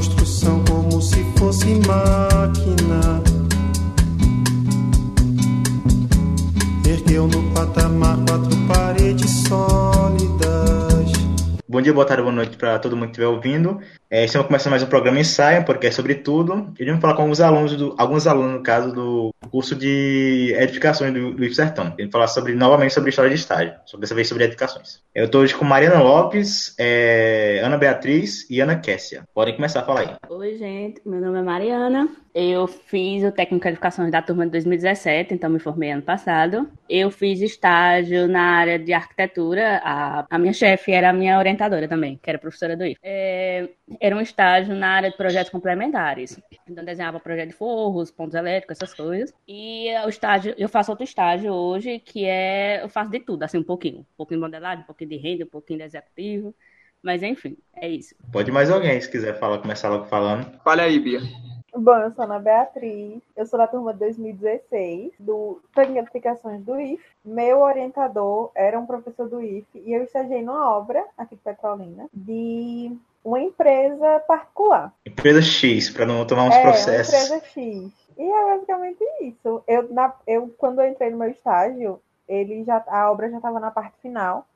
construção como se fosse máquina. Ergueu no patamar quatro paredes sólidas. Bom dia, boa tarde, boa noite para todo mundo que estiver ouvindo. É, estamos começando mais um programa Ensaio, porque é sobre tudo. E vamos falar com alguns alunos, do, alguns alunos, no caso, do curso de edificações do, do Sertão. Vamos falar sobre, novamente sobre história de estágio, sobre, dessa vez sobre edificações. Eu estou hoje com Mariana Lopes, é, Ana Beatriz e Ana Kessia. Podem começar a falar aí. Oi, gente. Meu nome é Mariana. Eu fiz o técnico de edificações da turma de 2017, então me formei ano passado. Eu fiz estágio na área de arquitetura. A, a minha chefe era a minha orientadora também, que era professora do IF. É, era um estágio na área de projetos complementares. Então, desenhava projeto de forros, pontos elétricos, essas coisas. E o estágio, eu faço outro estágio hoje, que é, eu faço de tudo, assim, um pouquinho. Um pouquinho de modelagem, um pouquinho de renda, um pouquinho de executivo. Mas, enfim, é isso. Pode mais alguém, se quiser falar, começar logo falando. Fala aí, Bia. Bom, eu sou Ana Beatriz, eu sou da turma de 2016, do de Aplicações do IF. Meu orientador era um professor do IF e eu estagiei numa obra aqui de Petrolina de uma empresa particular. Empresa X, para não tomar uns é, processos. Empresa X. E é basicamente isso. Eu, na, eu, quando eu entrei no meu estágio, ele já, a obra já estava na parte final.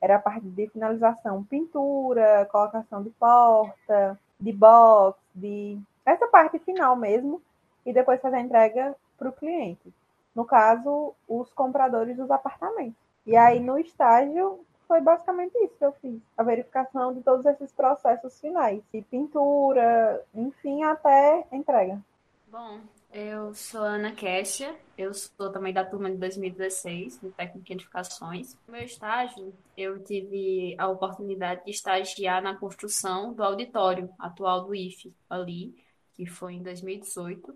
Era a parte de finalização, pintura, colocação de porta, de box, de essa parte final mesmo, e depois fazer a entrega para o cliente. No caso, os compradores dos apartamentos. E aí, no estágio, foi basicamente isso que eu fiz. A verificação de todos esses processos finais. De pintura, enfim, até entrega. Bom, eu sou Ana Kessia, eu sou também da turma de 2016, no Técnico de Edificações. No meu estágio, eu tive a oportunidade de estagiar na construção do auditório atual do IFE, ali, que foi em 2018.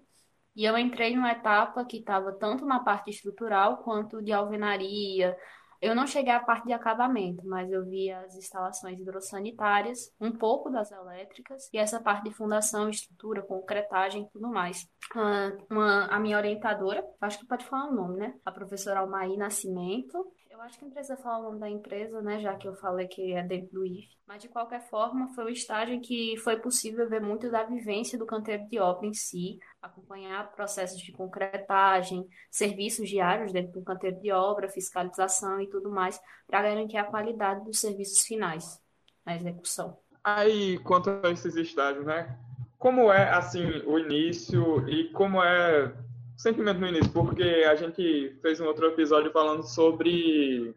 E eu entrei numa etapa que estava tanto na parte estrutural quanto de alvenaria, eu não cheguei à parte de acabamento, mas eu vi as instalações hidrossanitárias, um pouco das elétricas e essa parte de fundação, estrutura, concretagem e tudo mais. Ah, uma, a minha orientadora, acho que pode falar o nome, né? A professora Almaí Nascimento, eu acho que não precisa falar o nome da empresa, né? Já que eu falei que é dentro do IF. Mas, de qualquer forma, foi um estágio em que foi possível ver muito da vivência do canteiro de obra em si, acompanhar processos de concretagem, serviços diários dentro do canteiro de obra, fiscalização e tudo mais, para garantir a qualidade dos serviços finais na execução. Aí, quanto a esses estágios, né? Como é, assim, o início e como é sentimento no início, porque a gente fez um outro episódio falando sobre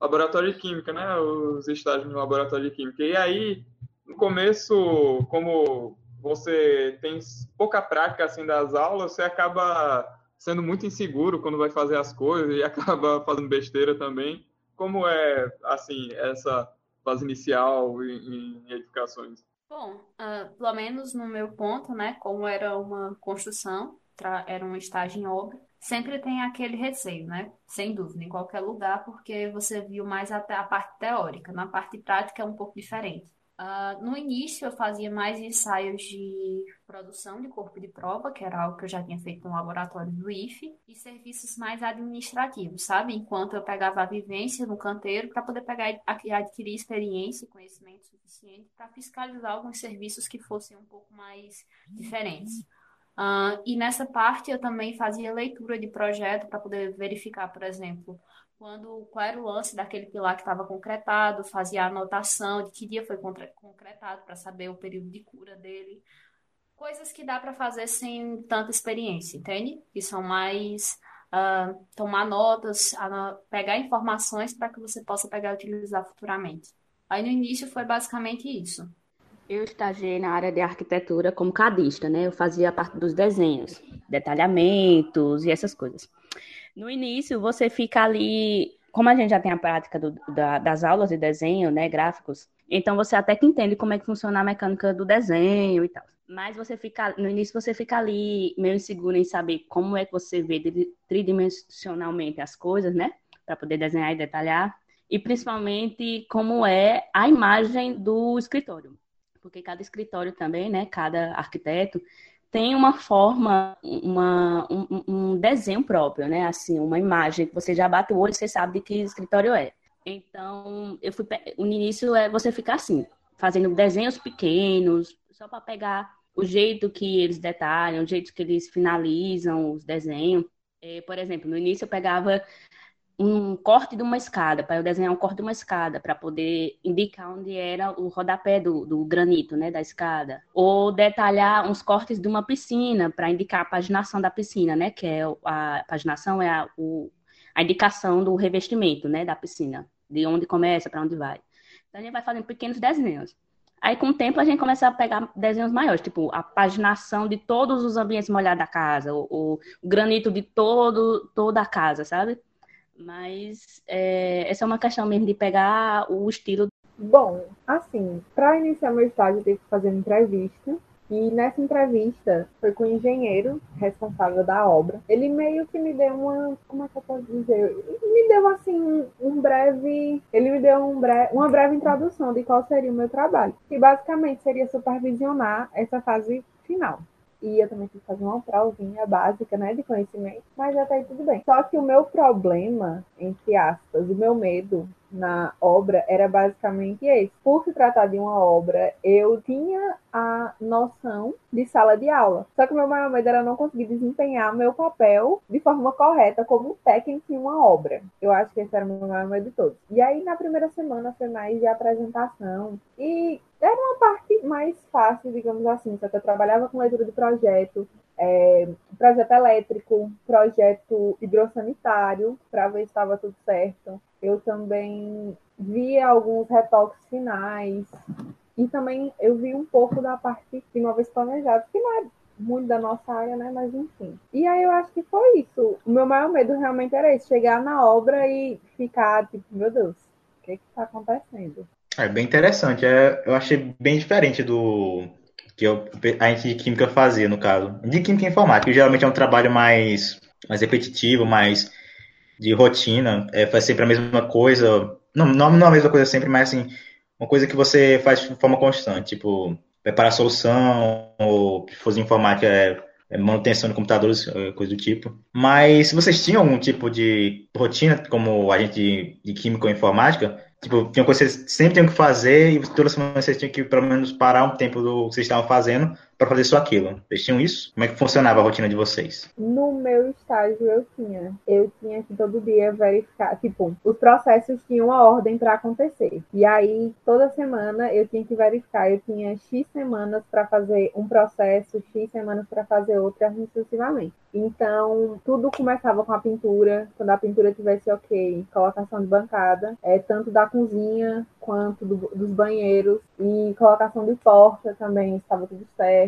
laboratório de química, né? Os estágios no laboratório de química. E aí, no começo, como você tem pouca prática assim das aulas, você acaba sendo muito inseguro quando vai fazer as coisas e acaba fazendo besteira também. Como é assim essa fase inicial em, em edificações? Bom, uh, pelo menos no meu ponto, né? Como era uma construção, era um estágio em obra, sempre tem aquele receio, né? Sem dúvida, em qualquer lugar, porque você viu mais até a parte teórica. Na parte prática é um pouco diferente. Uh, no início eu fazia mais ensaios de produção de corpo de prova, que era algo que eu já tinha feito no laboratório do IFE, e serviços mais administrativos, sabe? Enquanto eu pegava a vivência no canteiro para poder pegar adquirir experiência e conhecimento suficiente para fiscalizar alguns serviços que fossem um pouco mais diferentes. Uh, e nessa parte eu também fazia leitura de projeto para poder verificar, por exemplo, quando qual era o lance daquele pilar que estava concretado, fazia anotação de que dia foi concretado para saber o período de cura dele. Coisas que dá para fazer sem tanta experiência, entende? Que são mais uh, tomar notas, pegar informações para que você possa pegar e utilizar futuramente. Aí no início foi basicamente isso. Eu estagiei na área de arquitetura como cadista, né? Eu fazia parte dos desenhos, detalhamentos e essas coisas. No início, você fica ali, como a gente já tem a prática do, da, das aulas de desenho, né, gráficos, então você até que entende como é que funciona a mecânica do desenho e tal. Mas você fica, no início você fica ali meio inseguro em saber como é que você vê tridimensionalmente as coisas, né? Para poder desenhar e detalhar. E principalmente como é a imagem do escritório porque cada escritório também, né, cada arquiteto tem uma forma, uma, um, um, desenho próprio, né, assim, uma imagem que você já bate o olho você sabe de que escritório é. Então, eu fui, no início é você ficar assim, fazendo desenhos pequenos, só para pegar o jeito que eles detalham, o jeito que eles finalizam os desenhos. É, por exemplo, no início eu pegava um corte de uma escada, para eu desenhar um corte de uma escada, para poder indicar onde era o rodapé do, do granito, né, da escada. Ou detalhar uns cortes de uma piscina, para indicar a paginação da piscina, né, que é a, a paginação é a, o, a indicação do revestimento, né, da piscina, de onde começa, para onde vai. Então a gente vai fazendo pequenos desenhos. Aí, com o tempo, a gente começa a pegar desenhos maiores, tipo a paginação de todos os ambientes molhados da casa, o, o granito de todo, toda a casa, sabe? Mas é, essa é uma questão mesmo de pegar o estilo. Bom, assim, para iniciar meu estágio, eu tive que fazer uma entrevista. E nessa entrevista foi com o engenheiro responsável da obra. Ele meio que me deu uma. Como é que eu posso dizer? Me deu assim um breve. Ele me deu um breve, uma breve introdução de qual seria o meu trabalho. Que basicamente seria supervisionar essa fase final e eu também tive que fazer uma provinha básica, né, de conhecimento, mas até aí tudo bem. Só que o meu problema, entre aspas, o meu medo na obra era basicamente esse. Por se tratar de uma obra, eu tinha a noção de sala de aula. Só que o meu maior medo era não conseguir desempenhar meu papel de forma correta como técnico em uma obra. Eu acho que esse era o meu maior medo de todos. E aí, na primeira semana, foi mais de apresentação. E era uma parte mais fácil, digamos assim. Só que eu trabalhava com leitura de projeto, é, projeto elétrico, projeto hidrossanitário, para ver se estava tudo certo. Eu também vi alguns retoques finais. E também eu vi um pouco da parte de móveis planejados, que não é muito da nossa área, né? Mas enfim. E aí eu acho que foi isso. O meu maior medo realmente era esse, chegar na obra e ficar tipo, meu Deus, o que está acontecendo? É bem interessante. É, eu achei bem diferente do que eu, a gente de química fazia, no caso. De química informática, que geralmente é um trabalho mais, mais repetitivo, mais de rotina. É, faz sempre a mesma coisa. Não, não, não a mesma coisa sempre, mas assim, uma coisa que você faz de forma constante. Tipo, preparar solução, ou se fosse informática, é, é manutenção de computadores, é, coisa do tipo. Mas se vocês tinham algum tipo de rotina, como a gente de, de química ou informática, Tipo, tinha coisa que vocês sempre tinham que fazer e toda semana vocês tinham que pelo menos parar um tempo do que vocês estavam fazendo para fazer só aquilo. Vocês tinham isso? Como é que funcionava a rotina de vocês? No meu estágio eu tinha. Eu tinha que todo dia verificar, tipo, os processos tinham uma ordem para acontecer. E aí toda semana eu tinha que verificar. Eu tinha X semanas para fazer um processo, X semanas para fazer outro, assim sucessivamente. Então, tudo começava com a pintura. Quando a pintura tivesse ok, colocação de bancada, é, tanto da cozinha quanto do, dos banheiros e colocação de porta também estava tudo certo.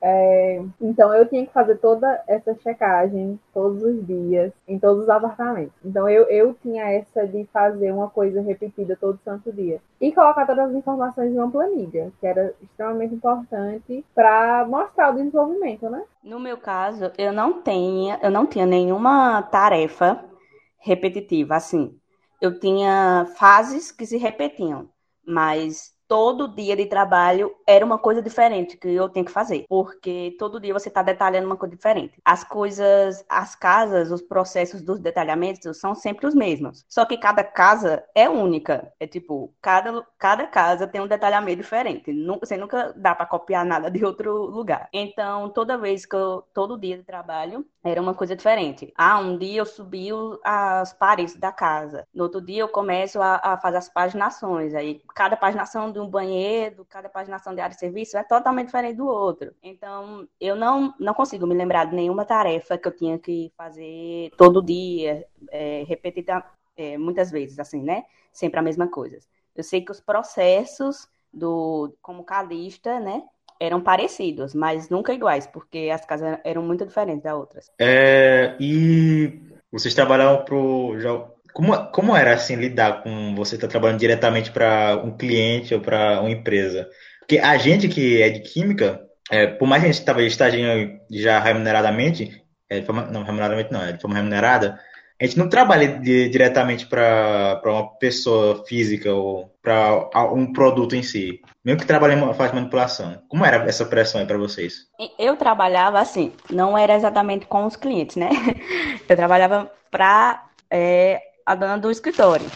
É, então eu tinha que fazer toda essa checagem todos os dias em todos os apartamentos. Então eu, eu tinha essa de fazer uma coisa repetida todo santo dia e colocar todas as informações em uma planilha, que era extremamente importante para mostrar o desenvolvimento, né? No meu caso, eu não tinha, eu não tinha nenhuma tarefa repetitiva assim eu tinha fases que se repetiam, mas todo dia de trabalho era uma coisa diferente que eu tinha que fazer, porque todo dia você está detalhando uma coisa diferente. As coisas, as casas, os processos dos detalhamentos são sempre os mesmos, só que cada casa é única. É tipo, cada, cada casa tem um detalhamento diferente. Você nunca dá para copiar nada de outro lugar. Então, toda vez que eu, todo dia de trabalho, era uma coisa diferente. Ah, um dia eu subi as paredes da casa. No outro dia eu começo a, a fazer as paginações. Aí cada paginação de um banheiro, cada paginação de área de serviço é totalmente diferente do outro. Então, eu não, não consigo me lembrar de nenhuma tarefa que eu tinha que fazer todo dia, é, repetida é, muitas vezes, assim, né? Sempre a mesma coisa. Eu sei que os processos do como calista, né? eram parecidos, mas nunca iguais, porque as casas eram muito diferentes das outras. É, e vocês trabalhavam pro. Já, como, como era assim lidar com você estar tá trabalhando diretamente para um cliente ou para uma empresa? Porque a gente que é de química, é, por mais que a gente estava estagiando já remuneradamente, é, forma, não remuneradamente não, é de forma remunerada, a gente não trabalha de, diretamente para uma pessoa física ou para um produto em si. Mesmo que trabalhe faz manipulação. Como era essa pressão aí para vocês? Eu trabalhava assim, não era exatamente com os clientes, né? Eu trabalhava para é, a dona do escritório.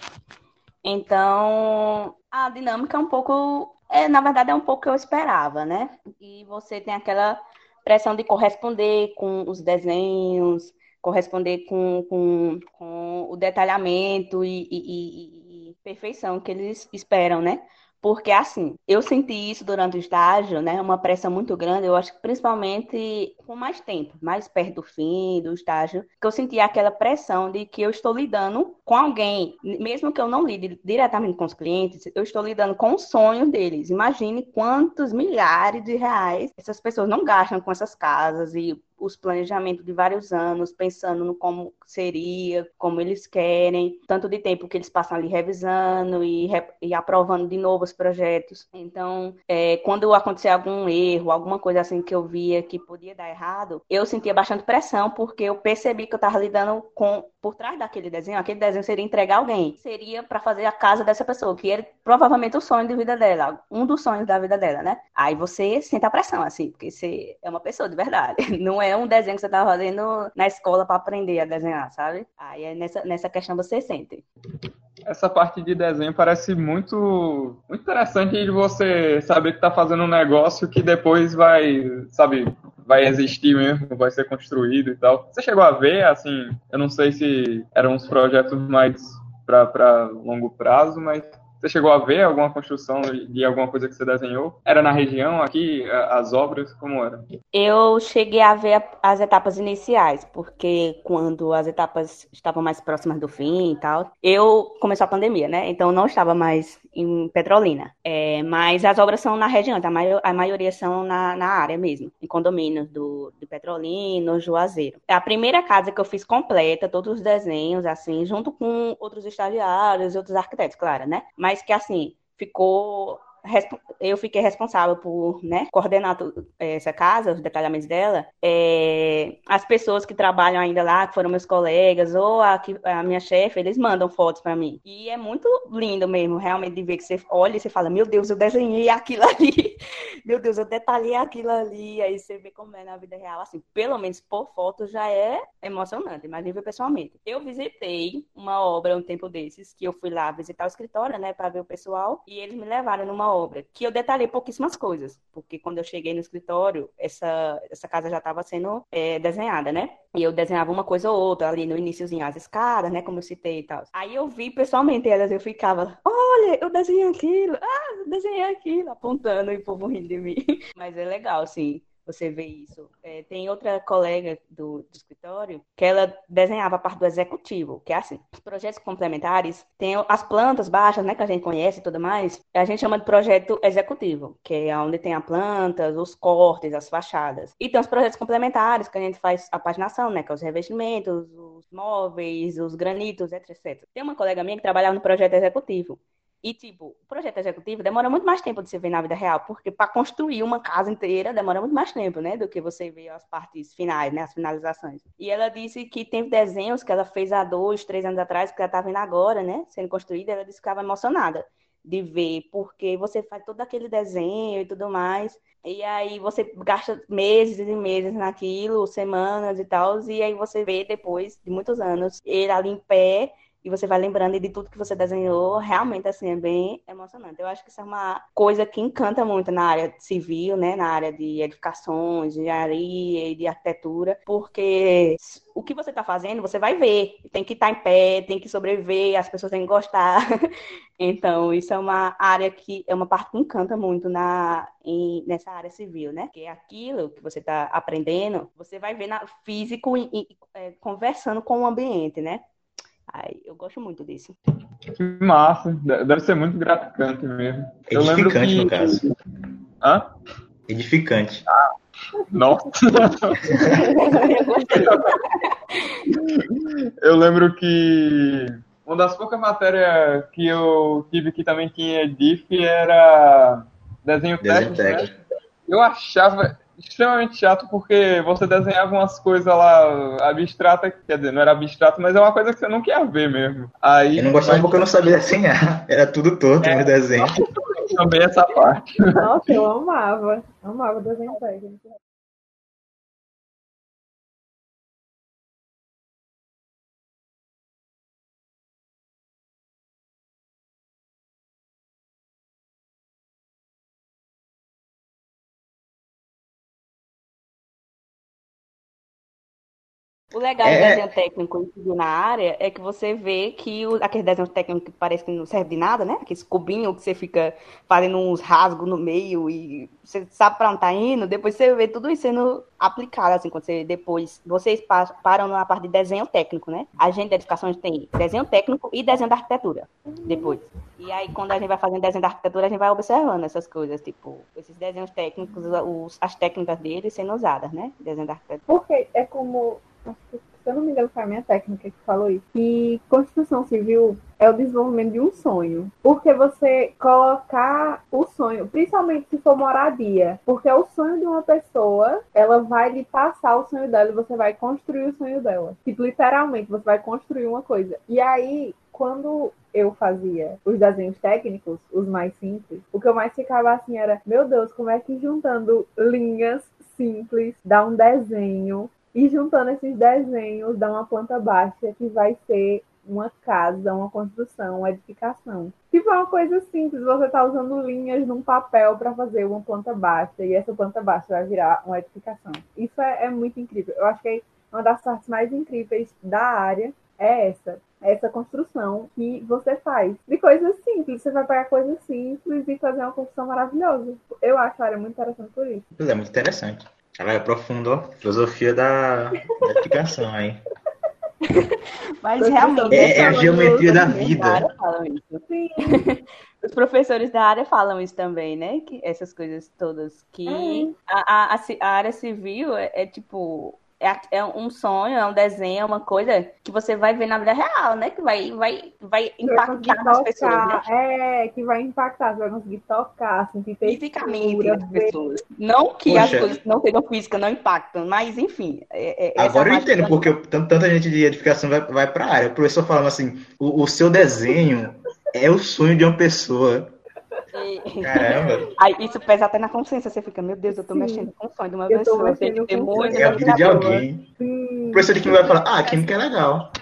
Então, a dinâmica é um pouco é, na verdade, é um pouco que eu esperava, né? E você tem aquela pressão de corresponder com os desenhos, corresponder com, com, com o detalhamento e, e, e, e perfeição que eles esperam, né? Porque, assim, eu senti isso durante o estágio, né? Uma pressão muito grande, eu acho que principalmente com mais tempo, mais perto do fim do estágio, que eu senti aquela pressão de que eu estou lidando com alguém, mesmo que eu não lide diretamente com os clientes, eu estou lidando com o sonho deles. Imagine quantos milhares de reais essas pessoas não gastam com essas casas e os planejamentos de vários anos, pensando no como seria, como eles querem, tanto de tempo que eles passam ali revisando e, e aprovando de novo os projetos. Então, é, quando acontecer algum erro, alguma coisa assim que eu via que podia dar errado, eu sentia bastante pressão, porque eu percebi que eu estava lidando com, por trás daquele desenho, aquele desenho seria entregar alguém, seria para fazer a casa dessa pessoa, que era provavelmente o sonho de vida dela, um dos sonhos da vida dela, né? Aí você sente a pressão, assim, porque você é uma pessoa de verdade, não é um desenho que você tá fazendo na escola para aprender a desenhar, sabe? Aí é nessa, nessa questão você sente. Essa parte de desenho parece muito, muito interessante de você saber que tá fazendo um negócio que depois vai, sabe, vai existir mesmo, vai ser construído e tal. Você chegou a ver, assim, eu não sei se eram uns projetos mais para longo prazo, mas você chegou a ver alguma construção de alguma coisa que você desenhou? Era na região aqui, as obras, como era? Eu cheguei a ver as etapas iniciais, porque quando as etapas estavam mais próximas do fim e tal, eu começou a pandemia, né? Então não estava mais em Petrolina. É, mas as obras são na região, a, maior, a maioria são na, na área mesmo, em condomínios do, do Petrolina, Juazeiro. É a primeira casa que eu fiz completa, todos os desenhos, assim, junto com outros estagiários e outros arquitetos, claro, né? Mas mas que assim ficou eu fiquei responsável por né, coordenar essa casa, os detalhamentos dela. É, as pessoas que trabalham ainda lá, que foram meus colegas, ou a, a minha chefe, eles mandam fotos para mim. E é muito lindo mesmo, realmente, de ver que você olha e você fala: Meu Deus, eu desenhei aquilo ali. Meu Deus, eu detalhei aquilo ali. Aí você vê como é na vida real. Assim, pelo menos por foto já é emocionante, mas ver pessoalmente. Eu visitei uma obra um tempo desses, que eu fui lá visitar o escritório, né, para ver o pessoal, e eles me levaram numa obra, que eu detalhei pouquíssimas coisas, porque quando eu cheguei no escritório, essa, essa casa já estava sendo é, desenhada, né? E eu desenhava uma coisa ou outra ali no iníciozinho, as escadas, né? Como eu citei e tal. Aí eu vi pessoalmente elas, eu ficava, olha, eu desenhei aquilo, ah, desenhei aquilo, apontando e o povo rindo de mim. Mas é legal, assim você vê isso. É, tem outra colega do, do, escritório que ela desenhava a parte do executivo, que é assim, os projetos complementares tem as plantas baixas, né, que a gente conhece e tudo mais, a gente chama de projeto executivo, que é onde tem as plantas, os cortes, as fachadas. E tem os projetos complementares, que a gente faz a paginação, né, que é os revestimentos, os móveis, os granitos, etc, etc. Tem uma colega minha que trabalhava no projeto executivo. E, tipo, o projeto executivo demora muito mais tempo de se ver na vida real, porque para construir uma casa inteira demora muito mais tempo, né? Do que você vê as partes finais, né? As finalizações. E ela disse que tem desenhos que ela fez há dois, três anos atrás, que ela tá vendo agora, né? Sendo construída, ela disse que ficava emocionada de ver, porque você faz todo aquele desenho e tudo mais, e aí você gasta meses e meses naquilo, semanas e tal, e aí você vê depois de muitos anos ele ali em pé e você vai lembrando de tudo que você desenhou, realmente assim é bem emocionante. Eu acho que isso é uma coisa que encanta muito na área civil, né, na área de edificações, de engenharia e de arquitetura, porque o que você está fazendo, você vai ver, tem que estar tá em pé, tem que sobreviver, as pessoas têm que gostar. então, isso é uma área que é uma parte que encanta muito na em, nessa área civil, né? Que é aquilo que você está aprendendo, você vai ver na físico e, e é, conversando com o ambiente, né? Ai, eu gosto muito disso. Que massa. Deve ser muito gratificante mesmo. Edificante, que... no caso. Hã? Edificante. Ah, nossa. eu lembro que uma das poucas matérias que eu tive que também tinha DIF era desenho, desenho técnico. técnico. Né? Eu achava, extremamente chato porque você desenhava umas coisas lá abstratas, quer dizer, não era abstrato, mas é uma coisa que você não quer ver mesmo. Aí, eu não gostava mas... porque eu não sabia desenhar, era tudo torto é, no desenho. Também essa parte. Nossa, eu amava, amava desenho técnico. O legal É. do desenho técnico na área é que você vê que o, aquele desenho técnico que parece que não serve de nada, né? Aquele cubinho que você fica fazendo uns rasgos no meio e você sabe pra onde tá indo, depois você vê tudo isso sendo aplicado, assim, quando você depois. Vocês pa- param na parte de desenho técnico, né? A gente da gente tem desenho técnico e desenho da arquitetura depois. E aí, quando a gente vai fazendo desenho da arquitetura, a gente vai observando essas coisas, tipo, esses desenhos técnicos, os- as técnicas deles sendo usadas, né? Desenho da arquitetura. Porque é como, se eu não me engano, foi a minha técnica que falou isso, que construção civil é o desenvolvimento de um sonho. Porque você colocar o sonho, principalmente se for moradia, porque é o sonho de uma pessoa, ela vai lhe passar o sonho dela e você vai construir o sonho dela. Tipo, literalmente, você vai construir uma coisa. E aí, quando eu fazia os desenhos técnicos, os mais simples, o que eu mais ficava assim era, meu Deus, como é que juntando linhas simples dá um desenho e juntando esses desenhos dá uma planta baixa que vai ser uma casa, uma construção, uma edificação. Tipo, é uma coisa simples, você tá usando linhas num papel para fazer uma planta baixa e essa planta baixa vai virar uma edificação. Isso é, é muito incrível. Eu acho que uma das partes mais incríveis da área é essa, é essa construção que você faz de coisas simples. Você vai pegar coisas simples e fazer uma construção maravilhosa. Eu acho a área muito interessante por isso. É, muito interessante. Ela aprofundou a filosofia da, da edificação aí. Mas realmente. É- é a geometria da vida. Os professores da área falam isso também, né? Que essas coisas todas. Que a, a, a a área civil é, é tipo. É, a- é um sonho, é um desenho, é uma coisa que você vai ver na vida real, né? Que vai, vai, vai que vai conseguir impactar nas pessoas, né? tocar, é, que vai impactar, você vai conseguir tocar, sentir Fisicamente textura, as pessoas. Não que as Poxa. coisas não sejam físicas, não impactam, mas enfim. é- é- Agora eu entendo porque eu- tant- tanta gente de edificação vai, vai para a área. O professor falando assim: o, o seu desenho é o sonho de uma pessoa. Caramba, Aí isso pesa até na consciência, você fica, meu Deus, eu tô Sim. mexendo com o sonho de uma Eu tô pessoa, tem que ter com o muito é a vida de alguém. Sim. O professor de química vai falar: ah, química é legal.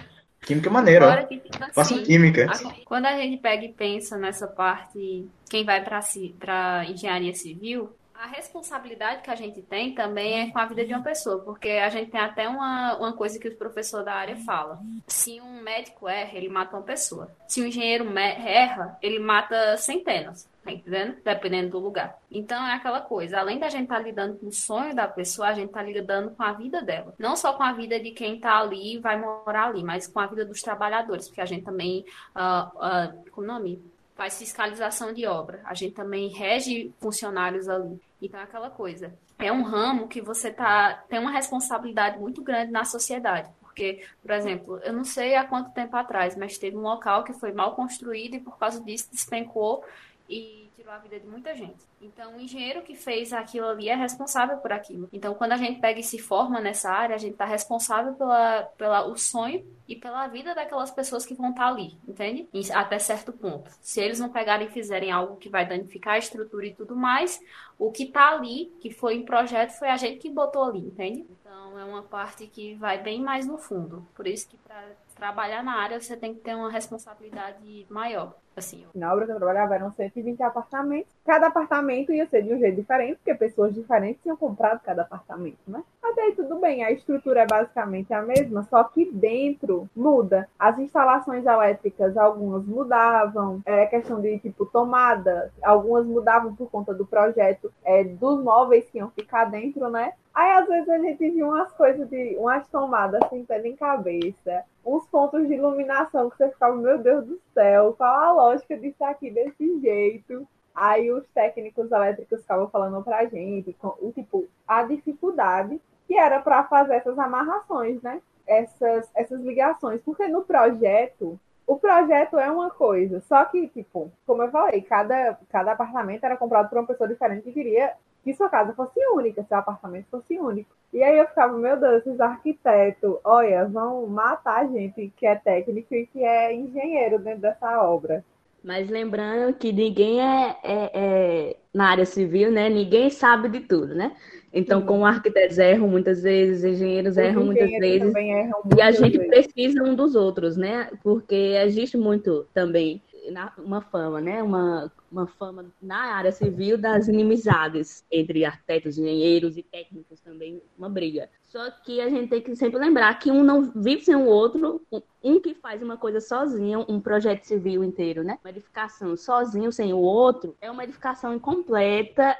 Química é maneiro, Agora ó. que Faça assim, química. a- quando a gente pega e pensa nessa parte, quem vai para engenharia civil, a responsabilidade que a gente tem também é com a vida de uma pessoa, porque a gente tem até uma, uma coisa que os professores da área falam. Se um médico erra, ele mata uma pessoa. Se um engenheiro erra, ele mata centenas. Tá entendendo? Dependendo do lugar. Então é aquela coisa. Além da gente estar lidando com o sonho da pessoa, a gente está lidando com a vida dela. Não só com a vida de quem está ali e vai morar ali, mas com a vida dos trabalhadores, porque a gente também, ah, ah, como é o nome? Faz fiscalização de obra. A gente também rege funcionários ali. Então é aquela coisa. É um ramo que você tá, tem uma responsabilidade muito grande na sociedade. Porque, por exemplo, eu não sei há quanto tempo atrás, mas teve um local que foi mal construído e por causa disso despencou e tirou a vida de muita gente. Então, o engenheiro que fez aquilo ali é responsável por aquilo. Então, quando a gente pega e se forma nessa área, a gente está responsável pela, pela o sonho e pela vida daquelas pessoas que vão estar ali, entende? Até certo ponto. Se eles não pegarem e fizerem algo que vai danificar a estrutura e tudo mais, o que está ali, que foi em projeto, foi a gente que botou ali, entende? Então, é uma parte que vai bem mais no fundo. Por isso que para trabalhar na área, você tem que ter uma responsabilidade maior. Assim, Na obra que eu trabalhava eram 120 apartamentos. Cada apartamento ia ser de um jeito diferente, porque pessoas diferentes tinham comprado cada apartamento, né? Mas aí tudo bem, a estrutura é basicamente a mesma, só que dentro muda. As instalações elétricas, algumas mudavam, é questão de tipo tomada, algumas mudavam por conta do projeto é, dos móveis que iam ficar dentro, né? Aí às vezes a gente viu umas coisas de umas tomadas sem pé nem cabeça, uns pontos de iluminação que você ficava, meu Deus do céu, qual a lógica disso aqui desse jeito? Aí os técnicos elétricos ficavam falando pra gente, com, o tipo, a dificuldade que era para fazer essas amarrações, né? Essas, essas ligações. Porque no projeto, o projeto é uma coisa, só que, tipo, como eu falei, cada, cada apartamento era comprado por uma pessoa diferente que queria que sua casa fosse única, seu apartamento fosse único. E aí eu ficava, meu Deus, esses arquitetos, olha, vão matar a gente que é técnico e que é engenheiro dentro dessa obra. Mas lembrando que ninguém é, é- é- na área civil, né? Ninguém sabe de tudo, né? Então, Sim. como arquitetos erram muitas vezes, engenheiros Os erram muitas engenheiros vezes, também erram e a muitas gente vezes. precisa um dos outros, né? Porque existe muito também na, uma fama, né? Uma, uma fama na área civil das inimizades entre arquitetos, engenheiros e técnicos também, uma briga. Só que a gente tem que sempre lembrar que um não vive sem o outro, um que faz uma coisa sozinho, um projeto civil inteiro, né? Uma edificação sozinho, sem o outro, é uma edificação incompleta,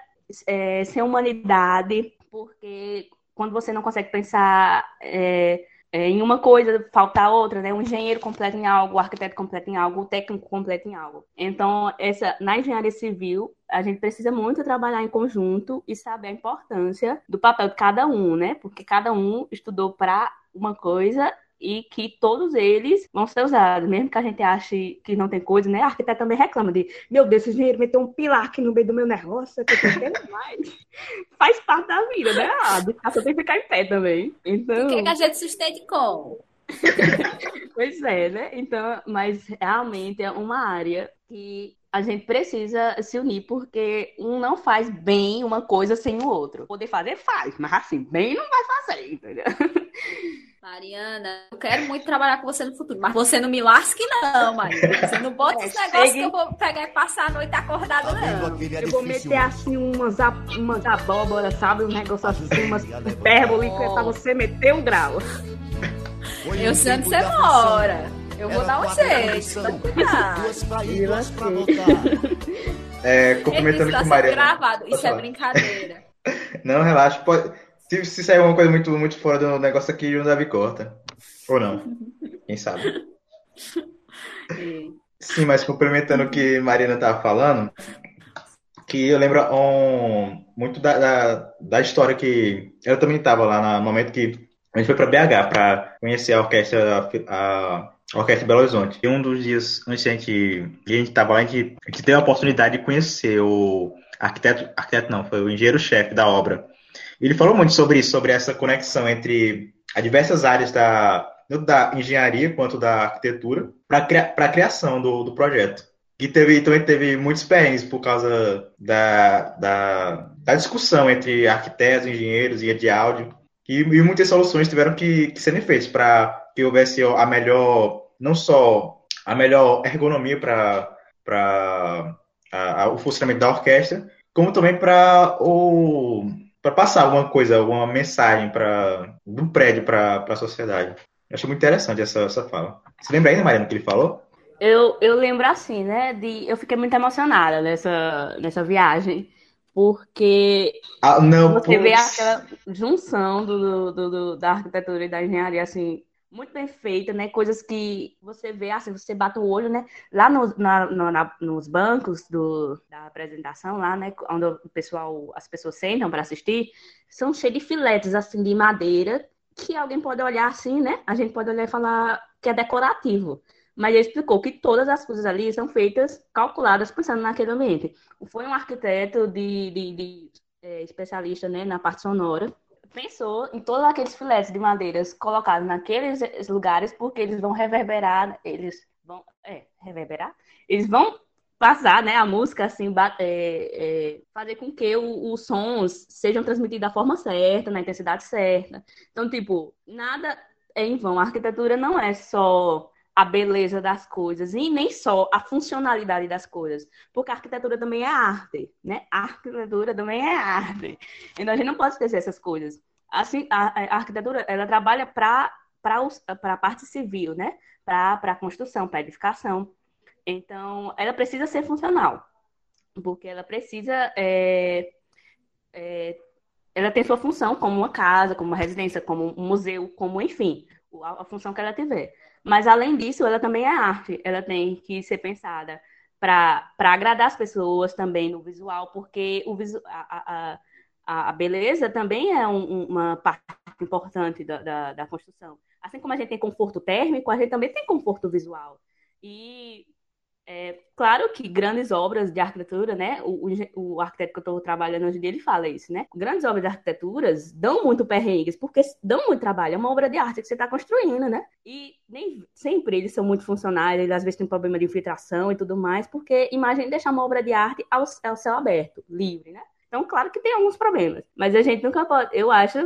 é, sem humanidade, porque quando você não consegue pensar é, é, em uma coisa, falta outra, né? O engenheiro completa em algo, o arquiteto completa em algo, o técnico completa em algo. Então, essa, na engenharia civil, a gente precisa muito trabalhar em conjunto e saber a importância do papel de cada um, né? Porque cada um estudou para uma coisa e que todos eles vão ser usados, mesmo que a gente ache que não tem coisa, né? A arquiteto também reclama de, meu Deus, esse engenheiro meteu um pilar aqui no meio do meu negócio, que eu tô mais. Faz parte da vida, né? A educação tem que ficar em pé também. Então... O que, que a gente sustente com? pois é, né? Então, mas realmente é uma área que a gente precisa se unir, porque um não faz bem uma coisa sem o outro. Poder fazer, faz, mas assim, bem não vai fazer, entendeu? Mariana, eu quero muito trabalhar com você no futuro, mas você não me lasque, não, Mariana. Você não bota é, esse negócio que eu vou pegar e passar a noite acordada, não. Eu vou meter assim umas, umas abóboras, sabe? Um negócio assim, umas hipérbole, oh. pra você meter um grau. Eu sei onde você mora. Eu vou dar um jeito. É, cumprimentando com Maria. gravado, isso é brincadeira. Não, relaxa. Pode... Se, se sair alguma coisa muito, muito fora do negócio aqui, o Davi corta. Ou não. Quem sabe? Sim, mas complementando o que a Marina estava falando, que eu lembro um, muito da, da, da, história que eu também estava lá no momento que a gente foi para BH para conhecer a orquestra a, a Orquestra Belo Horizonte. E um dos dias antes a gente, a gente tava lá, a gente, a gente teve a oportunidade de conhecer o arquiteto, arquiteto não, foi o engenheiro-chefe da obra, ele falou muito sobre isso, sobre essa conexão entre as diversas áreas da, da engenharia quanto da arquitetura para a criação do, do projeto. E teve, também teve muitos perrengues por causa da, da, da discussão entre arquitetos, engenheiros e de áudio. E, e muitas soluções tiveram que, que serem feitas para que houvesse a melhor, não só a melhor ergonomia para o funcionamento da orquestra, como também para o para passar alguma coisa, alguma mensagem para do prédio para a sociedade. Eu acho muito interessante essa, essa fala. Você lembra ainda, Mariana, que ele falou? Eu, eu lembro assim, né? De, eu fiquei muito emocionada nessa, nessa viagem, porque ah, não, você vê aquela junção do, do, do, da arquitetura e da engenharia, assim, muito bem feita, né? Coisas que você vê, assim, você bate o olho, né? Lá no, na, na, nos bancos do, da apresentação, lá, né? Onde o pessoal, as pessoas sentam para assistir, são cheios de filetes, assim, de madeira, que alguém pode olhar assim, né? A gente pode olhar e falar que é decorativo. Mas ele explicou que todas as coisas ali são feitas, calculadas, pensando naquele ambiente. Foi um arquiteto de, de, de é, especialista né, na parte sonora, pensou em todos aqueles filetes de madeiras colocados naqueles lugares, porque eles vão reverberar, eles vão, é, reverberar? Eles vão passar, né, a música, assim, é, é, fazer com que os sons sejam transmitidos da forma certa, na intensidade certa. Então, tipo, nada é em vão. A arquitetura não é só a beleza das coisas e nem só a funcionalidade das coisas, porque a arquitetura também é arte, né? A arquitetura também é arte. Então a gente não pode esquecer essas coisas. Assim, a, a arquitetura ela trabalha para para a parte civil, né? Para a construção, para edificação. Então, ela precisa ser funcional, porque ela precisa é, é, ela tem sua função como uma casa, como uma residência, como um museu, como enfim, a, a função que ela tiver. Mas, além disso, ela também é arte. Ela tem que ser pensada para agradar as pessoas também no visual, porque o visu, a, a, a beleza também é um, uma parte importante da, da, da construção. Assim como a gente tem conforto térmico, a gente também tem conforto visual. E é, claro que grandes obras de arquitetura, né? O, o, o arquiteto que eu estou trabalhando hoje em dia, ele fala isso, né? Grandes obras de arquiteturas dão muito perrengues, porque dão muito trabalho. É uma obra de arte que você está construindo, né? E nem sempre eles são muito funcionais, eles às vezes têm problema de infiltração e tudo mais, porque imagine deixar uma obra de arte ao, ao céu aberto, livre, né? Então, claro que tem alguns problemas, mas a gente nunca pode. Eu acho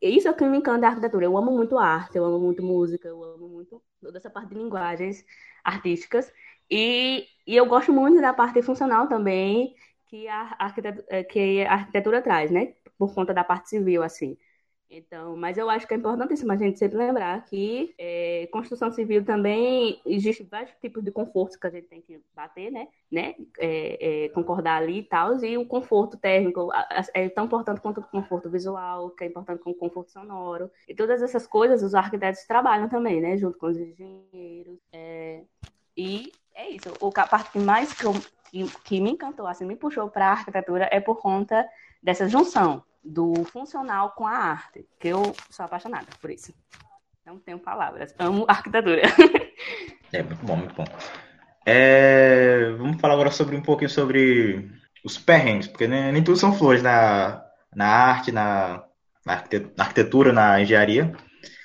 isso é o que me encanta da arquitetura. Eu amo muito arte, eu amo muito música, eu amo muito toda essa parte de linguagens artísticas. E, e eu gosto muito da parte funcional também que a, arquitetura, eh, que a arquitetura traz, né? Por conta da parte civil, assim. Então, mas eu acho que é importantíssimo a gente sempre lembrar que é, construção civil também existe vários tipos de confortos que a gente tem que bater, né? né? É, é, concordar ali e tal, e o conforto térmico é tão importante quanto o conforto visual, que é importante como o conforto sonoro. E todas essas coisas os arquitetos trabalham também, né? Junto com os engenheiros. É, e é isso. O, a parte que mais que, eu, que, que me encantou, assim, me puxou para a arquitetura é por conta dessa junção do funcional com a arte, que eu sou apaixonada por isso. Não tenho palavras. Amo arquitetura. É muito bom, muito bom. É, vamos falar agora sobre um pouquinho sobre os perrengues, porque nem, nem tudo são flores na, na arte, na, na arquitetura, na engenharia.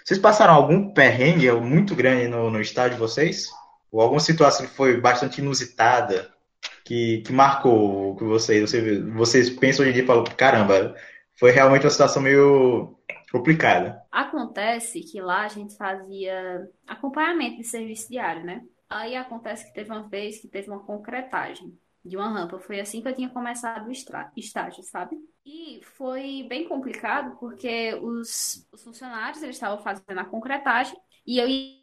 Vocês passaram algum perrengue muito grande no, no estádio de vocês? Ou alguma situação que foi bastante inusitada, que, que marcou que vocês, vocês, vocês pensam hoje em dia e falam, caramba, foi realmente uma situação meio complicada. Acontece que lá a gente fazia acompanhamento de serviço diário, né? Aí acontece que teve uma vez que teve uma concretagem de uma rampa. Foi assim que eu tinha começado o estágio, sabe? E foi bem complicado porque os, os funcionários eles estavam fazendo a concretagem e eu ia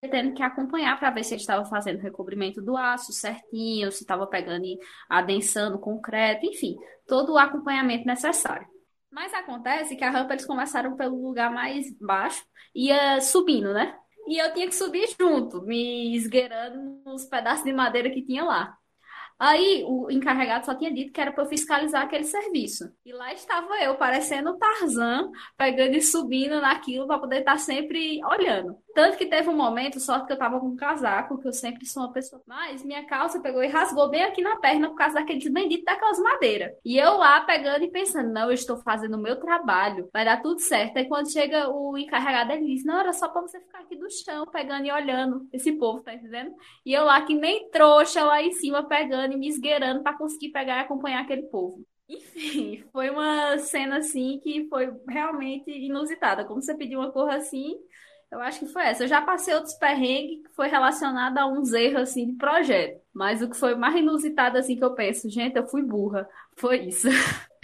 tendo que acompanhar para ver se eles estavam fazendo o recobrimento do aço certinho, se estava pegando e adensando o concreto, enfim, todo o acompanhamento necessário. Mas acontece que a rampa eles começaram pelo lugar mais baixo, ia subindo, né? E eu tinha que subir junto, me esgueirando nos pedaços de madeira que tinha lá. Aí o encarregado só tinha dito que era para eu fiscalizar aquele serviço. E lá estava eu, parecendo Tarzan, pegando e subindo naquilo para poder estar tá sempre olhando. Tanto que teve um momento, só que eu tava com um casaco, que eu sempre sou uma pessoa. Mas minha calça pegou e rasgou bem aqui na perna por causa daqueles benditos daquelas madeiras. E eu lá pegando e pensando, não, eu estou fazendo o meu trabalho, vai dar tudo certo. Aí quando chega o encarregado, ele diz, não, era só para você ficar aqui do chão, pegando e olhando esse povo, tá entendendo? E eu lá que nem trouxa lá em cima, pegando e me esgueirando para conseguir pegar e acompanhar aquele povo. Enfim, foi uma cena assim que foi realmente inusitada. Como você pediu uma cor assim, eu acho que foi essa. Eu já passei outros perrengues que foi relacionado a uns erros assim de projeto. Mas o que foi mais inusitado assim que eu penso, gente, eu fui burra. Foi isso.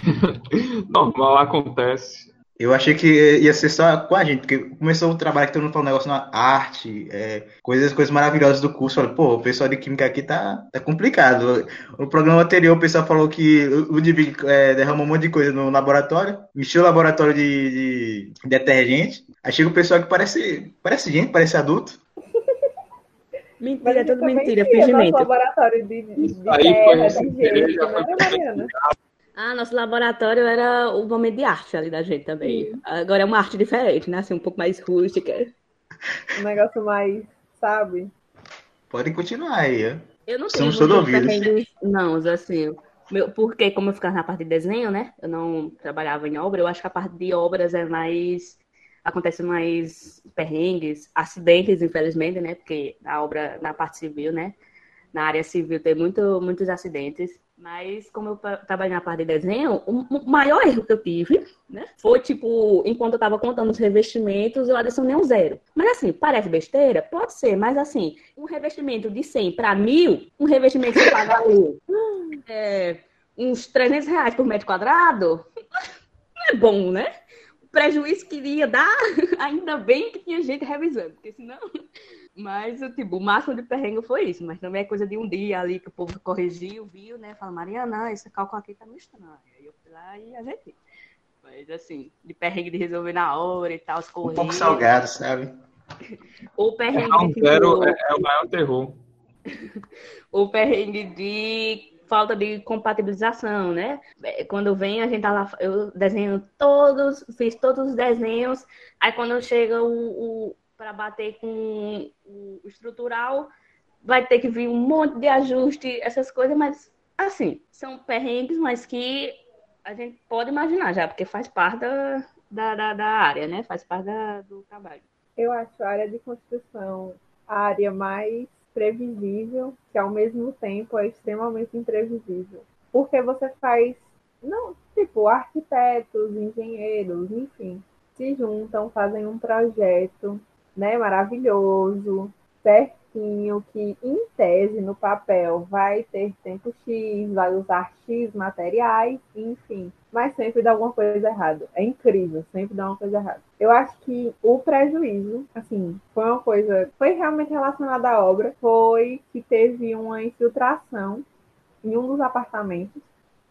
Normal acontece. Eu achei que ia ser só com a gente, porque começou o trabalho que todo mundo falou um negócio na arte, é, coisas, coisas maravilhosas do curso. Falei, pô, o pessoal de química aqui tá, tá complicado. No programa anterior, o pessoal falou que o Ludwig é, derramou um monte de coisa no laboratório, mexeu o laboratório de, de, detergente. Aí chega o pessoal que parece, parece gente, parece adulto. Mentira, é tudo mentira, fingimento. laboratório de, de, de Aí terra, de jeito, né, Mariana? Ah, nosso laboratório era o momento de arte ali da gente também. Sim. Agora é uma arte diferente, né? Assim, um pouco mais rústica. Um negócio mais, sabe? Pode continuar aí. Eu não tenho ouvidos. Não, assim, meu, porque como eu ficava na parte de desenho, né? Eu não trabalhava em obra, eu acho que a parte de obras é mais acontece mais perrengues, acidentes, infelizmente, né? Porque na obra, na parte civil, né? Na área civil tem muito, muitos acidentes. Mas como eu trabalhei na parte de desenho, o maior erro que eu tive, né? Foi tipo, enquanto eu tava contando os revestimentos, eu adicionei um zero. Mas assim, parece besteira? Pode ser, mas assim, um revestimento de 100 para mil, um revestimento que paga é, uns 300 reais por metro quadrado, não é bom, né? O prejuízo que iria dar, ainda bem que tinha gente revisando, porque senão mas, tipo, o máximo de perrengue foi isso. Mas também é coisa de um dia ali que o povo corrigiu, viu, né? Fala, Mariana, esse cálculo aqui tá meio estranho. Aí eu fui lá e ajeitei. Mas, assim, de perrengue de resolver na hora e tal, as Um pouco salgado, sabe? o perrengue... É, um zero, é, é o maior terror. o perrengue de falta de compatibilização, né? Quando vem, a gente tá lá, eu desenho todos, fiz todos os desenhos, aí quando chega o, o para bater com o estrutural, vai ter que vir um monte de ajuste, essas coisas, mas assim, são perrengues, mas que a gente pode imaginar já, porque faz parte da, da, da, da área, né? Faz parte da, do trabalho. Eu acho a área de construção a área mais previsível, que ao mesmo tempo é extremamente imprevisível. Porque você faz, não, tipo, arquitetos, engenheiros, enfim, se juntam, fazem um projeto né, maravilhoso, certo? projetinho que, em tese, no papel, vai ter tempo X, vai usar X materiais, enfim. Mas sempre dá alguma coisa errada. É incrível, sempre dá uma coisa errada. Eu acho que o prejuízo, assim, foi uma coisa, foi realmente relacionada à obra, foi que teve uma infiltração em um dos apartamentos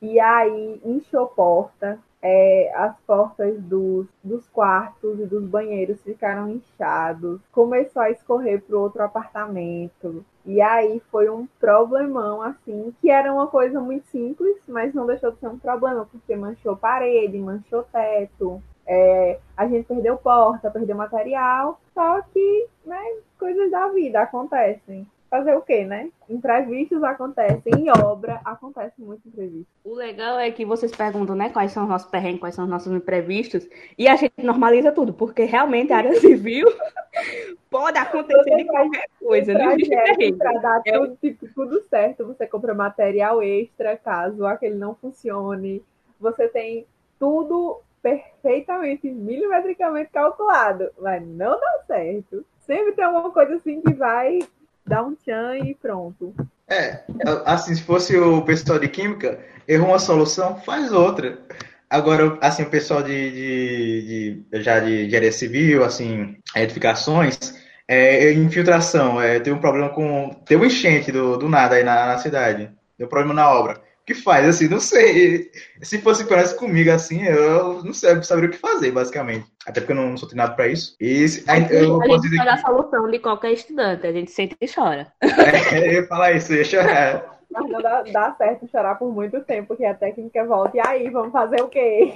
e aí inchou porta, é, as portas dos, dos quartos e dos banheiros ficaram inchados, começou a escorrer para o outro apartamento. E aí foi um problemão, assim, que era uma coisa muito simples, mas não deixou de ser um problema, porque manchou parede, manchou teto, é, a gente perdeu porta, perdeu material, só que, né, coisas da vida acontecem fazer o quê, né? Imprevistos acontecem, em obra acontece muito imprevisto. O legal é que vocês perguntam, né, quais são os nossos perrengues, quais são os nossos imprevistos, e a gente normaliza tudo, porque realmente a área civil pode acontecer de qualquer coisa, né? Para dar é tudo, tipo, tudo certo, você compra material extra caso aquele não funcione, você tem tudo perfeitamente, milimetricamente calculado, mas não dá certo. Sempre tem alguma coisa assim que vai dá um tchan e pronto. É, assim, se fosse o pessoal de química, errou uma solução, faz outra. Agora, assim, o pessoal de, de, de já de engenharia civil, assim, edificações, é, infiltração, é, tem um problema com. Tem um enchente do, do nada aí na, na cidade. Deu problema na obra que faz, assim, não sei. Se fosse parece comigo assim, eu não sei, eu saberia o que fazer, basicamente. Até porque eu não sou treinado para isso. E a, eu a posso dizer que... a solução de qualquer estudante, a gente sente e chora. É, eu ia falar isso, eu ia chorar. Mas não dá, dá, certo chorar por muito tempo, porque a técnica volta. E aí, vamos fazer o quê?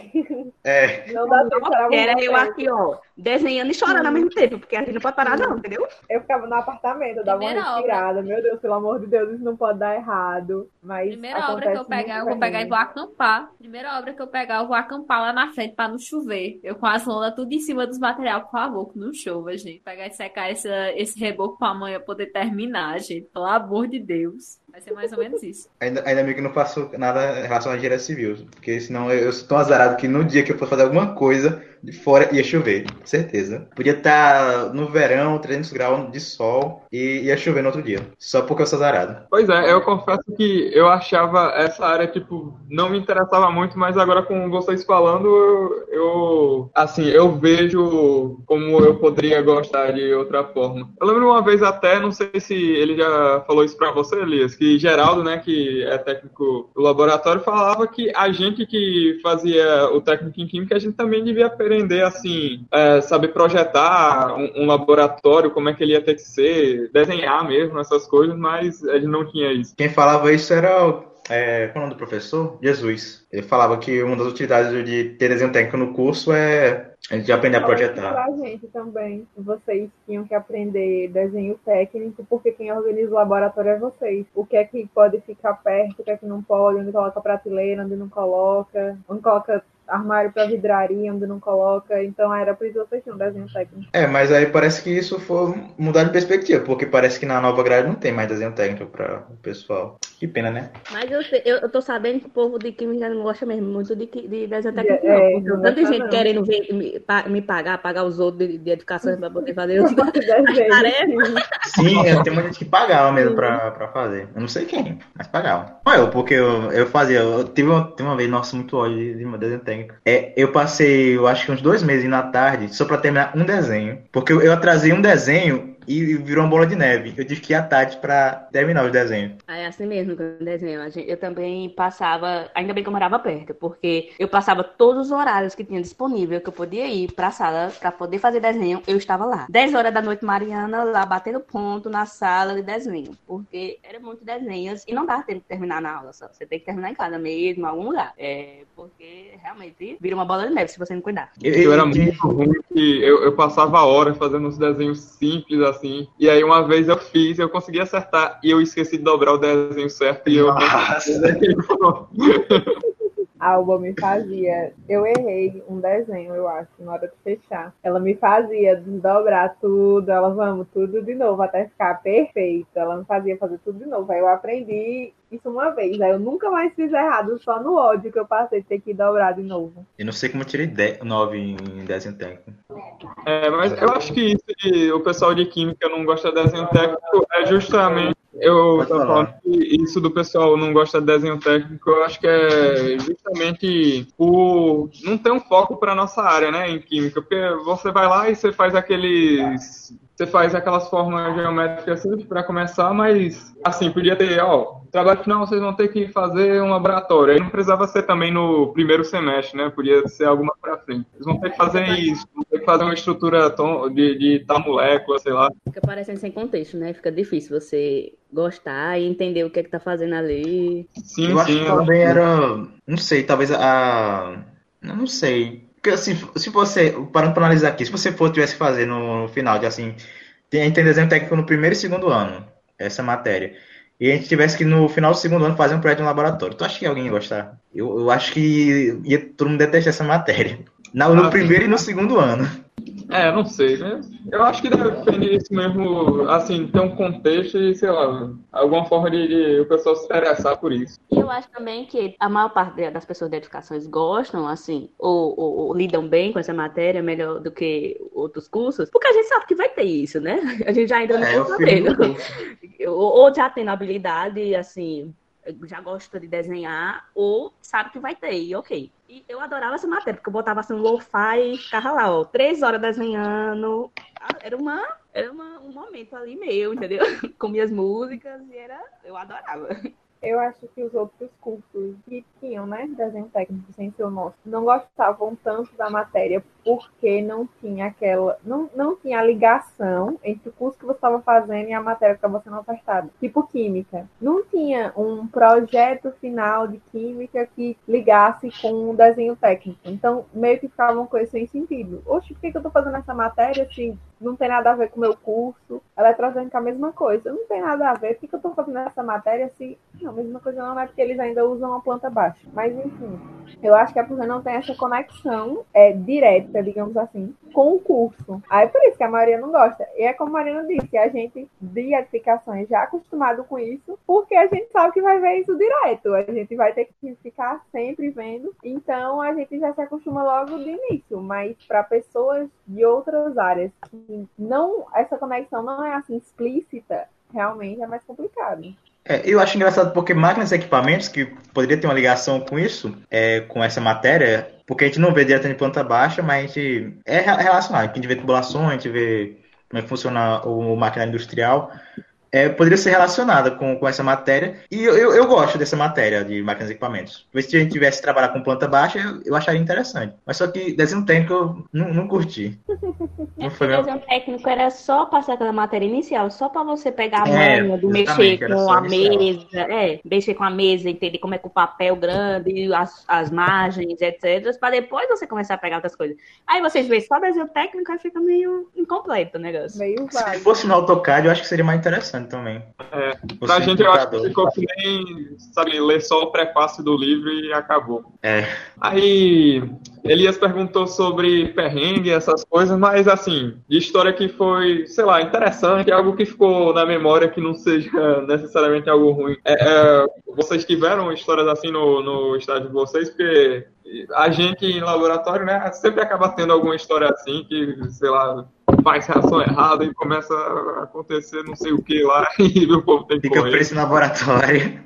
É. Não dá certo chorar Era eu tempo. aqui, ó, desenhando e chorando ao mesmo tempo, porque a gente não pode parar, não, entendeu? Eu ficava no apartamento, dava uma respirada. Meu Deus, pelo amor de Deus, isso não pode dar errado. Mas Primeira obra que eu pegar, eu vou pegar e vou acampar. Primeira obra que eu pegar, eu vou acampar lá na frente pra não chover. Eu com as lonas tudo em cima dos materiais, por favor, que não chova, gente. Pegar e secar esse, esse reboco pra amanhã poder terminar, gente. Pelo amor de Deus. Vai ser mais ou menos isso. Ainda, ainda que não faço nada em relação à engenharia civil, porque senão eu, eu sou tão azarado que no dia que eu for fazer alguma coisa de fora ia chover, certeza. Podia estar no verão, 300 graus de sol e ia chover no outro dia, só porque eu sou azarado. Pois é, eu confesso que eu achava essa área, tipo, não me interessava muito, mas agora com vocês falando, eu, eu assim, eu vejo como eu poderia gostar de outra forma. Eu lembro uma vez até, não sei se ele já falou isso pra você, Elias, que Geraldo, né, que é técnico do laboratório, falava que a gente que fazia o técnico em química, a gente também devia aprender, assim, é, saber projetar um, um, laboratório, como é que ele ia ter que ser, desenhar mesmo, essas coisas, mas ele não tinha isso. Quem falava isso era o é, qual é o nome do professor? Jesus. Ele falava que uma das utilidades de ter desenho técnico no curso é a gente aprender a projetar. A gente também, vocês tinham que aprender desenho técnico, porque quem organiza o laboratório é vocês. O que é que pode ficar perto, o que é que não pode, onde coloca prateleira, onde não coloca, onde coloca armário para vidraria, onde não coloca. Então era por isso que vocês tinham desenho técnico. É, mas aí parece que isso foi mudar de perspectiva, porque parece que na nova grade não tem mais desenho técnico para o pessoal. Que pena, né? Mas eu, eu, eu tô sabendo que o povo de química não gosta mesmo muito de, de desenho técnico, é, não. Tanta gente não. querendo ver, me, me, pagar, pagar os outros de, de educação para poder fazer tarefas. Sim, é, tem muita gente que pagava mesmo para fazer. Eu não sei quem, mas pagava. Não eu, porque eu, eu fazia. Eu tive uma, tive uma vez, nossa, muito ódio de, de desenho técnico técnica. É, eu passei, eu acho que uns dois meses na tarde só para terminar um desenho. Porque eu, eu atrasei um desenho e virou uma bola de neve. Eu tive que ir à tarde para terminar os desenhos. É assim mesmo, com o desenho. Eu também passava, ainda bem que eu morava perto, porque eu passava todos os horários que tinha disponível, que eu podia ir para a sala para poder fazer desenho, eu estava lá. 10 horas da noite, Mariana lá batendo ponto na sala de desenho, porque era muito desenhos e não dava tempo de terminar na aula só. Você tem que terminar em casa mesmo, em algum lugar. É, porque realmente vira uma bola de neve se você não cuidar. Eu, eu era muito ruim que eu, eu passava horas fazendo uns desenhos simples assim. E aí uma vez eu fiz, eu consegui acertar e eu esqueci de dobrar o desenho certo e eu. a Alba me fazia. Eu errei um desenho, eu acho, na hora de fechar. Ela me fazia desdobrar tudo, ela vamos tudo de novo até ficar perfeito. Ela me fazia fazer tudo de novo. Aí eu aprendi isso uma vez. Aí eu nunca mais fiz errado, só no ódio que eu passei de ter que dobrar de novo. Eu não sei como eu tirei 9 em desenho técnico. É, mas eu acho que isso de, o pessoal de química não gosta de desenho técnico é justamente eu tô falando que isso do pessoal não gosta de desenho técnico, eu acho que é justamente por não ter um foco para nossa área, né, em química, porque você vai lá e você faz aqueles você faz aquelas formas geométricas simples para começar, mas assim, podia ter, ó, trabalho final vocês vão ter que fazer um laboratório. Aí não precisava ser também no primeiro semestre, né? Podia ser alguma para frente. Vocês vão ter que fazer isso, vão ter que fazer uma estrutura de, de tal molécula, sei lá. Fica parecendo sem contexto, né? Fica difícil você gostar e entender o que é que tá fazendo ali. Sim, Eu sim, acho que também era, não sei, talvez a não sei, porque assim, se você, parando para analisar aqui, se você for tivesse fazer no final de assim, tem, tem desenho técnico no primeiro e segundo ano, essa matéria. E a gente tivesse que no final do segundo ano fazer um projeto no laboratório. Tu acha que alguém ia gostar? Eu, eu acho que ia todo mundo detestar essa matéria. No, no ah, primeiro e no segundo ano. É, não sei, né? Eu acho que depende disso mesmo, assim, ter um contexto e, sei lá, alguma forma de, de, o pessoal se interessar por isso. E eu acho também que a maior parte das pessoas de educações gostam, assim, ou, ou, ou, lidam bem com essa matéria melhor do que outros cursos, porque a gente sabe que vai ter isso, né? A gente já ainda não é, sabendo. ou, ou já tendo habilidade, assim, já gosta de desenhar, ou sabe que vai ter, e ok. E eu adorava essa matéria, porque eu botava assim um lo-fi e ficava lá, ó, três horas desenhando. Ah, era uma, era uma, um momento ali meu, entendeu? Com minhas músicas, e era, eu adorava eu acho que os outros cursos que tinham, né, desenho técnico sem ser o nosso, não gostavam tanto da matéria porque não tinha aquela, não, não tinha a ligação entre o curso que você estava fazendo e a matéria que estava sendo ofertada. Tipo química. Não tinha um projeto final de química que ligasse com o desenho técnico. Então, meio que ficavam coisas sem sentido. Oxe, por que, que eu estou fazendo essa matéria se não tem nada a ver com o meu curso? Eletrotécnica é a mesma coisa. Não tem nada a ver. Por que, eu estou fazendo essa matéria se... Não, a mesma coisa não é porque eles ainda usam a planta baixa. Mas, enfim, eu acho que é porque não tem essa conexão é, direta digamos assim, com o curso. Aí por isso que a maioria não gosta. E é como a Marina disse, a gente de edificações já acostumado com isso, porque a gente sabe que vai ver isso direto. A gente vai ter que ficar sempre vendo. Então a gente já se acostuma logo de início. Mas para pessoas de outras áreas que não essa conexão não é assim explícita, realmente é mais complicado. É, eu acho engraçado porque máquinas e equipamentos, que poderia ter uma ligação com isso, é, com essa matéria, porque a gente não vê direto de planta baixa, mas a gente é relacionado. A gente vê tubulações, a gente vê como é que funciona o maquinário industrial é, poderia ser relacionada com, com essa matéria. E eu, eu, eu, gosto dessa matéria de máquinas e equipamentos. Se a gente tivesse trabalhar com planta baixa, eu, eu acharia interessante. Mas só que desenho técnico eu não, não curti. Não foi desenho meu... técnico era só passar aquela matéria inicial, só para você pegar a é, manha do mexer com a inicial. mesa, é, mexer com a mesa, entender como é que o papel grande, as, as margens, etc. Para depois você começar a pegar outras coisas. Aí vocês veem só desenho técnico, aí fica meio incompleto o negócio. Meio Se fosse no AutoCAD, eu acho que seria mais interessante também. É, pra gente, eu acho que ficou que nem, sabe, ler só o prefácio do livro e acabou. É. Aí, Elias perguntou sobre perrengue, essas coisas, mas, assim, de história que foi, sei lá, interessante, algo que ficou na memória que não seja necessariamente algo ruim. É, é, vocês tiveram histórias assim no, no estágio de vocês? Porque a gente em laboratório, né, sempre acaba tendo alguma história assim que, sei lá, faz reação errada e começa a acontecer não sei o que lá e o povo tem que Fica preso no laboratório.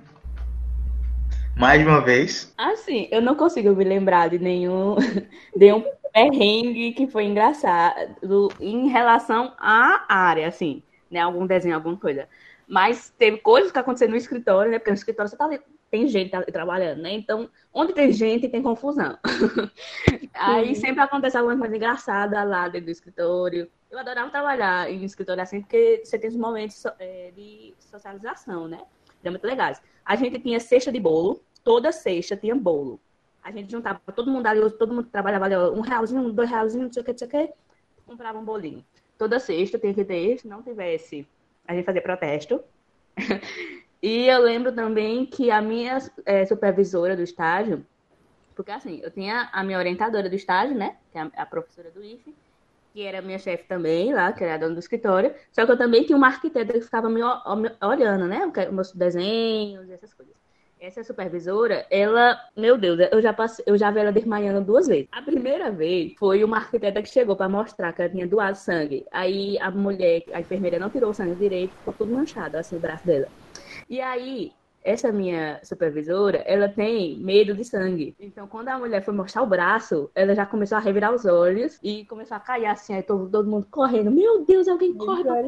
Mais uma vez. Assim, eu não consigo me lembrar de nenhum, de um perrengue que foi engraçado em relação à área, assim, né? Algum desenho, alguma coisa. Mas teve coisas que aconteceram no escritório, né? Porque no escritório você tá ali, tem gente trabalhando, né? Então, onde tem gente, tem confusão. Aí sempre acontece alguma coisa engraçada lá dentro do escritório. Eu adorava trabalhar em escritório assim, porque você tem os momentos é, de socialização, né? Eram muito legais. A gente tinha cesta de bolo, toda sexta tinha bolo. A gente juntava todo mundo ali, todo mundo trabalhava ali, um realzinho, dois realzinhos, não sei o que, não sei o que, comprava um bolinho. Toda sexta tinha que ter, se não tivesse, a gente fazia protesto. e eu lembro também que a minha é, supervisora do estágio, Porque assim, eu tinha a minha orientadora do estágio, né? Que é a, a professora do IFE, que era minha chefe também lá, que era a dona do escritório. Só que eu também tinha uma arquiteta que ficava me olhando, né? Os meus desenhos essas coisas. Essa supervisora, ela, meu Deus, eu já passei, eu já vi ela desmaiando duas vezes. A primeira vez foi uma arquiteta que chegou para mostrar que ela tinha doado sangue. Aí a mulher, a enfermeira não tirou o sangue direito, ficou tudo manchado assim o braço dela. E aí essa minha supervisora, ela tem medo de sangue. Então, quando a mulher foi mostrar o braço, ela já começou a revirar os olhos e começou a cair assim, aí todo, todo mundo correndo. Meu Deus, alguém corre pra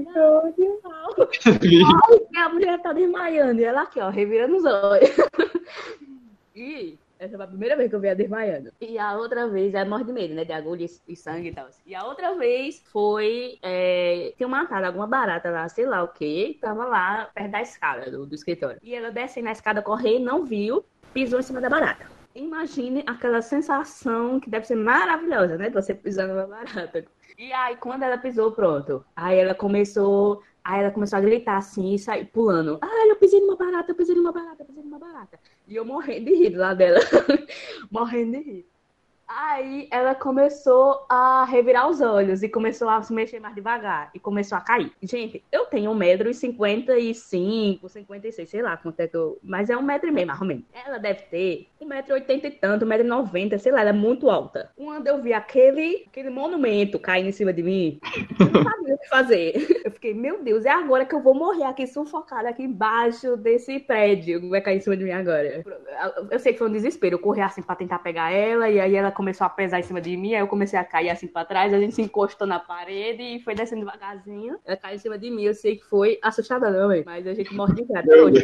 a mulher tá desmaiando. E ela aqui, ó, revirando os olhos. e essa foi a primeira vez que eu vi a desmaiando. E a outra vez, é morre de medo, né? De agulha e sangue e tal. E a outra vez foi. É, tinha matado alguma barata lá, sei lá o que. Tava lá perto da escada do, do escritório. E ela descendo na escada correndo, não viu, pisou em cima da barata. Imagine aquela sensação que deve ser maravilhosa, né? De você pisando na barata. E aí, quando ela pisou, pronto. Aí ela começou. Aí ela começou a gritar assim e sair pulando. Ah, eu pisei numa barata, eu pisei numa barata, eu pisei numa barata. E eu morrendo de rir lá dela. morrendo de rir. Aí ela começou a revirar os olhos e começou a se mexer mais devagar e começou a cair. Gente, eu tenho 1,55m, 56 sei lá quanto é que eu. Mas é um metro e meio, mais ou menos. Ela deve ter 1,80m e tanto, 1,90m, sei lá, ela é muito alta. Quando eu vi aquele, aquele monumento caindo em cima de mim, eu não sabia o que fazer. Eu fiquei, meu Deus, é agora que eu vou morrer aqui sufocada aqui embaixo desse prédio vai cair em cima de mim agora. Eu sei que foi um desespero. Eu corri assim pra tentar pegar ela e aí ela começou a pesar em cima de mim, aí eu comecei a cair assim pra trás, a gente se encostou na parede e foi descendo devagarzinho. Ela caiu em cima de mim, eu sei que foi assustador, também, mas a gente morre de cara hoje.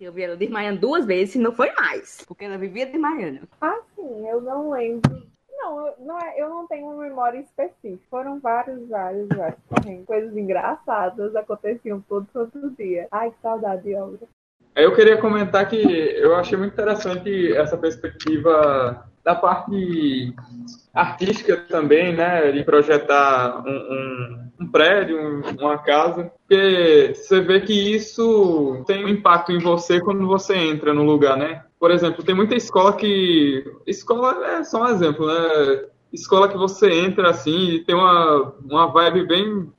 Eu vi ela desmaiando duas vezes, e não foi mais, porque ela vivia desmaiando. Ah, sim, eu não lembro não, não é, eu não tenho uma memória específica. Foram vários, vários, vários Coisas engraçadas aconteciam todo todo dia. Ai, que saudade de obra. Eu queria comentar que eu achei muito interessante essa perspectiva da parte artística também, né, de projetar um, um, um prédio, um, uma casa, porque você vê que isso tem um impacto em você quando você entra no lugar, né? Por exemplo, tem muita escola que escola é só um exemplo, né? Escola que você entra assim e tem uma, uma vibe bem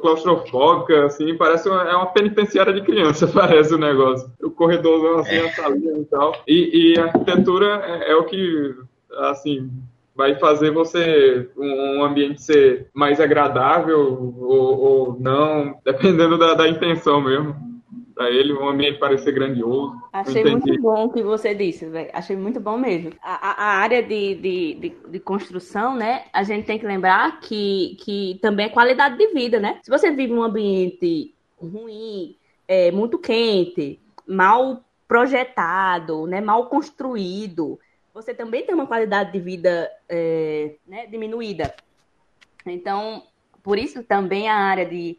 claustrofóbica, assim, parece uma, é uma penitenciária de criança, parece o negócio. O corredorzão assim, a salinha e tal. E, e a arquitetura é, é o que, assim, vai fazer você um, ambiente ser mais agradável ou, ou não, dependendo da, da intenção mesmo para ele um ambiente parecer grandioso. Achei muito bom o que você disse, velho. Achei muito bom mesmo. A, a área de, de, de, de, construção, né? A gente tem que lembrar que, que também é qualidade de vida, né? Se você vive num ambiente ruim, é, muito quente, mal projetado, né? Mal construído, você também tem uma qualidade de vida é, né, diminuída. Então, por isso também a área de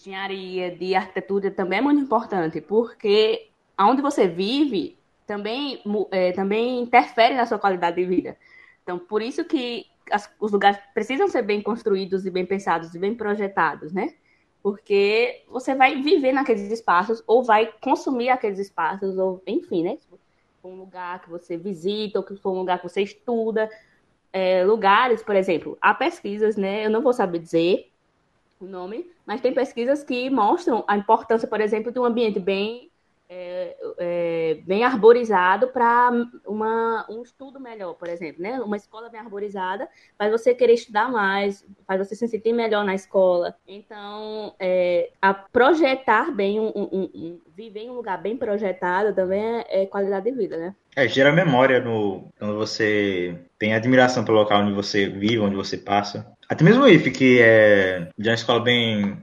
engenharia, de arquitetura também é muito importante, porque aonde você vive também, é, também interfere na sua qualidade de vida. Então, por isso que as, os lugares precisam ser bem construídos e bem pensados e bem projetados, né? Porque você vai viver naqueles espaços ou vai consumir aqueles espaços, ou enfim, né? Um lugar que você visita ou que for um lugar que você estuda, é, lugares, por exemplo, há pesquisas, né? Eu não vou saber dizer, o nome, mas tem pesquisas que mostram a importância, por exemplo, de um ambiente bem, é, é, bem arborizado para um estudo melhor, por exemplo, né? Uma escola bem arborizada faz você querer estudar mais, faz você se sentir melhor na escola. Então, é, a projetar bem, um, um, um, viver em um lugar bem projetado também é, é qualidade de vida, né? É, gera memória no, quando você tem admiração pelo local onde você vive, onde você passa. Até mesmo o IF, que é de uma escola bem,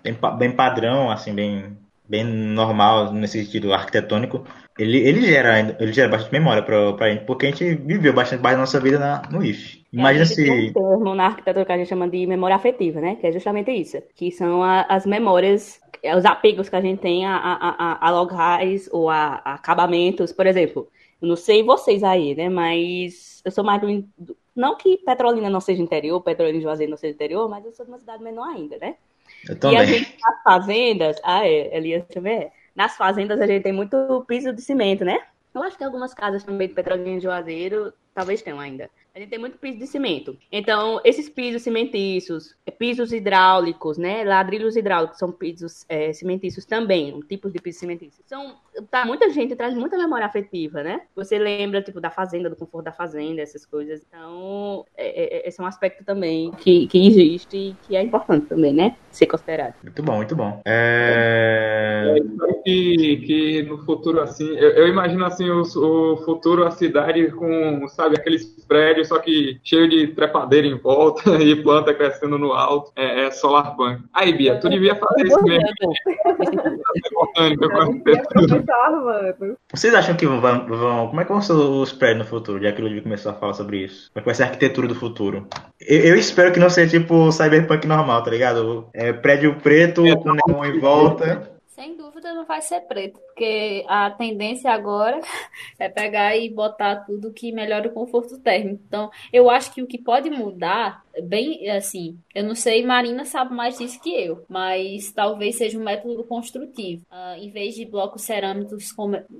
bem, bem padrão, assim, bem, bem normal nesse sentido arquitetônico, ele, ele, gera, ele gera bastante memória pra, pra gente, porque a gente viveu bastante parte da nossa vida na, no IF. Imagina é, se. Um termo na arquitetura que a gente chama de memória afetiva, né? Que é justamente isso. Que são a, as memórias, os apegos que a gente tem a, a, a, a locais ou a, a acabamentos. Por exemplo, eu não sei vocês aí, né? Mas eu sou mais do, não que Petrolina não seja interior, Petrolina de Juazeiro não seja interior, mas eu sou de uma cidade menor ainda, né? Eu também. E a gente, nas fazendas, ah, é, Elias também é. Nas fazendas a gente tem muito piso de cimento, né? Eu acho que algumas casas também de Petrolina de Juazeiro talvez tenham ainda. A gente tem muito piso de cimento. Então, esses pisos cimentiços, pisos hidráulicos, né? Ladrilhos hidráulicos são pisos é, cimentiços também, um tipo de piso cimentício. São, tá, muita gente traz muita memória afetiva, né? Você lembra, tipo, da fazenda, do conforto da fazenda, essas coisas. Então, é, é, esse é um aspecto também que, que existe e que é importante também, né? Ser considerado. Muito bom, muito bom. É... Que, que no futuro, assim, eu, eu imagino, assim, o, o futuro, a cidade com, sabe, aqueles prédios só que cheio de trepadeira em volta e planta crescendo no alto. É, é solar punk. Aí, Bia, tu devia fazer isso mesmo. Vocês acham que vão, vão, Como é que vão ser os prédios no futuro? Já que o Ludwig começou a falar sobre isso. Como é que vai ser a arquitetura do futuro? Eu, eu espero que não seja tipo cyberpunk normal, tá ligado? É, prédio preto é, com neon em volta. Sem dúvida não vai ser preto, porque a tendência agora é pegar e botar tudo que melhora o conforto térmico. Então, eu acho que o que pode mudar, bem assim, eu não sei, Marina sabe mais disso que eu, mas talvez seja um método construtivo. Uh, em vez de blocos cerâmicos,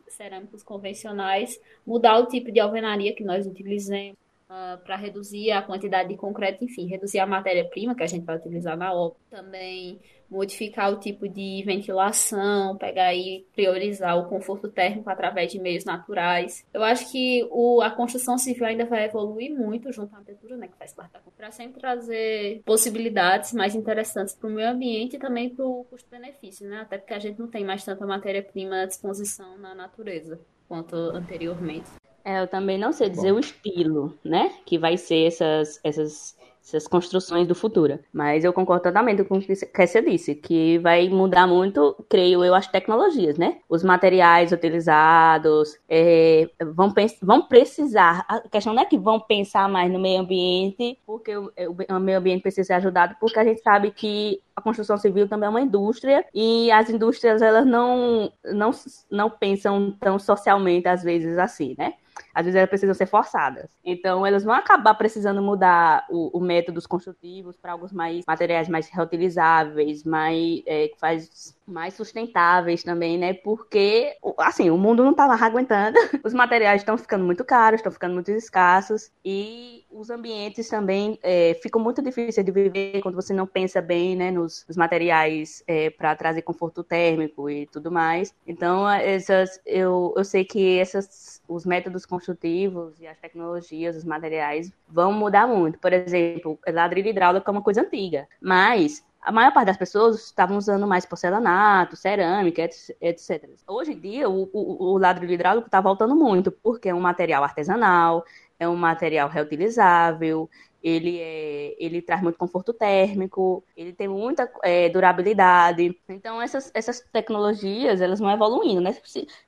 cerâmicos convencionais, mudar o tipo de alvenaria que nós utilizamos. Uh, para reduzir a quantidade de concreto, enfim, reduzir a matéria-prima que a gente vai utilizar na obra. Também modificar o tipo de ventilação, pegar e priorizar o conforto térmico através de meios naturais. Eu acho que o, a construção civil ainda vai evoluir muito junto à arquitetura, né, que faz parte da para sempre trazer possibilidades mais interessantes para o meio ambiente e também para o custo-benefício, né? Até porque a gente não tem mais tanta matéria-prima à disposição na natureza quanto anteriormente. É, eu também não sei dizer Bom. o estilo, né? Que vai ser essas, essas essas construções do futuro. Mas eu concordo totalmente com o que você disse, que vai mudar muito, creio eu, as tecnologias, né? Os materiais utilizados é, vão, vão precisar. A questão não é que vão pensar mais no meio ambiente, porque o, o meio ambiente precisa ser ajudado, porque a gente sabe que a construção civil também é uma indústria e as indústrias elas não, não, não pensam tão socialmente às vezes assim, né? Às vezes elas precisam ser forçadas. Então, elas vão acabar precisando mudar o, o métodos construtivos para alguns mais materiais mais reutilizáveis, mais é, faz mais sustentáveis também, né? Porque, assim, o mundo não tá lá aguentando. Os materiais estão ficando muito caros, estão ficando muito escassos e os ambientes também é, ficam muito difíceis de viver quando você não pensa bem, né, nos, nos materiais é, para trazer conforto térmico e tudo mais. Então, essas, eu, eu sei que essas, os métodos construtivos e as tecnologias, os materiais vão mudar muito. Por exemplo, ladrilho hidráulico é uma coisa antiga, mas a maior parte das pessoas estavam usando mais porcelanato, cerâmica, etc. Hoje em dia, o, o, o ladrilho hidráulico está voltando muito, porque é um material artesanal, é um material reutilizável, ele, é, ele traz muito conforto térmico, ele tem muita é, durabilidade. Então, essas, essas tecnologias, elas vão evoluindo, né?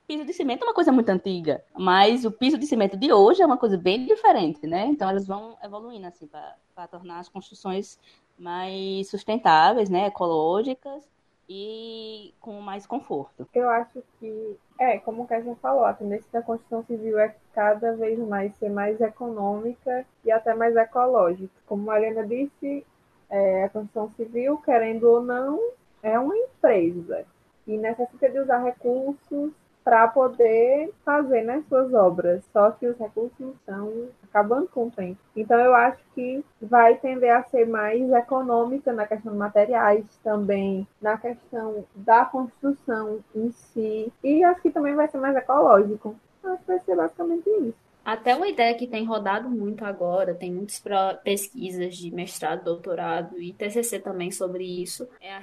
Piso de cimento é uma coisa muito antiga, mas o piso de cimento de hoje é uma coisa bem diferente, né? Então, elas vão evoluindo, assim, para tornar as construções mais sustentáveis, né? Ecológicas e com mais conforto. Eu acho que, é, como o Kézia falou, a tendência da construção civil é cada vez mais ser mais econômica e até mais ecológica. Como a Helena disse, é, a construção civil, querendo ou não, é uma empresa e necessita de usar recursos para poder fazer né, suas obras. Só que os recursos estão acabando com o tempo. Então eu acho que vai tender a ser mais econômica na questão de materiais, também na questão da construção em si. E acho que também vai ser mais ecológico. Acho que vai ser basicamente isso. Até uma ideia que tem rodado muito agora, tem muitas pesquisas de mestrado, doutorado e TCC também sobre isso, é a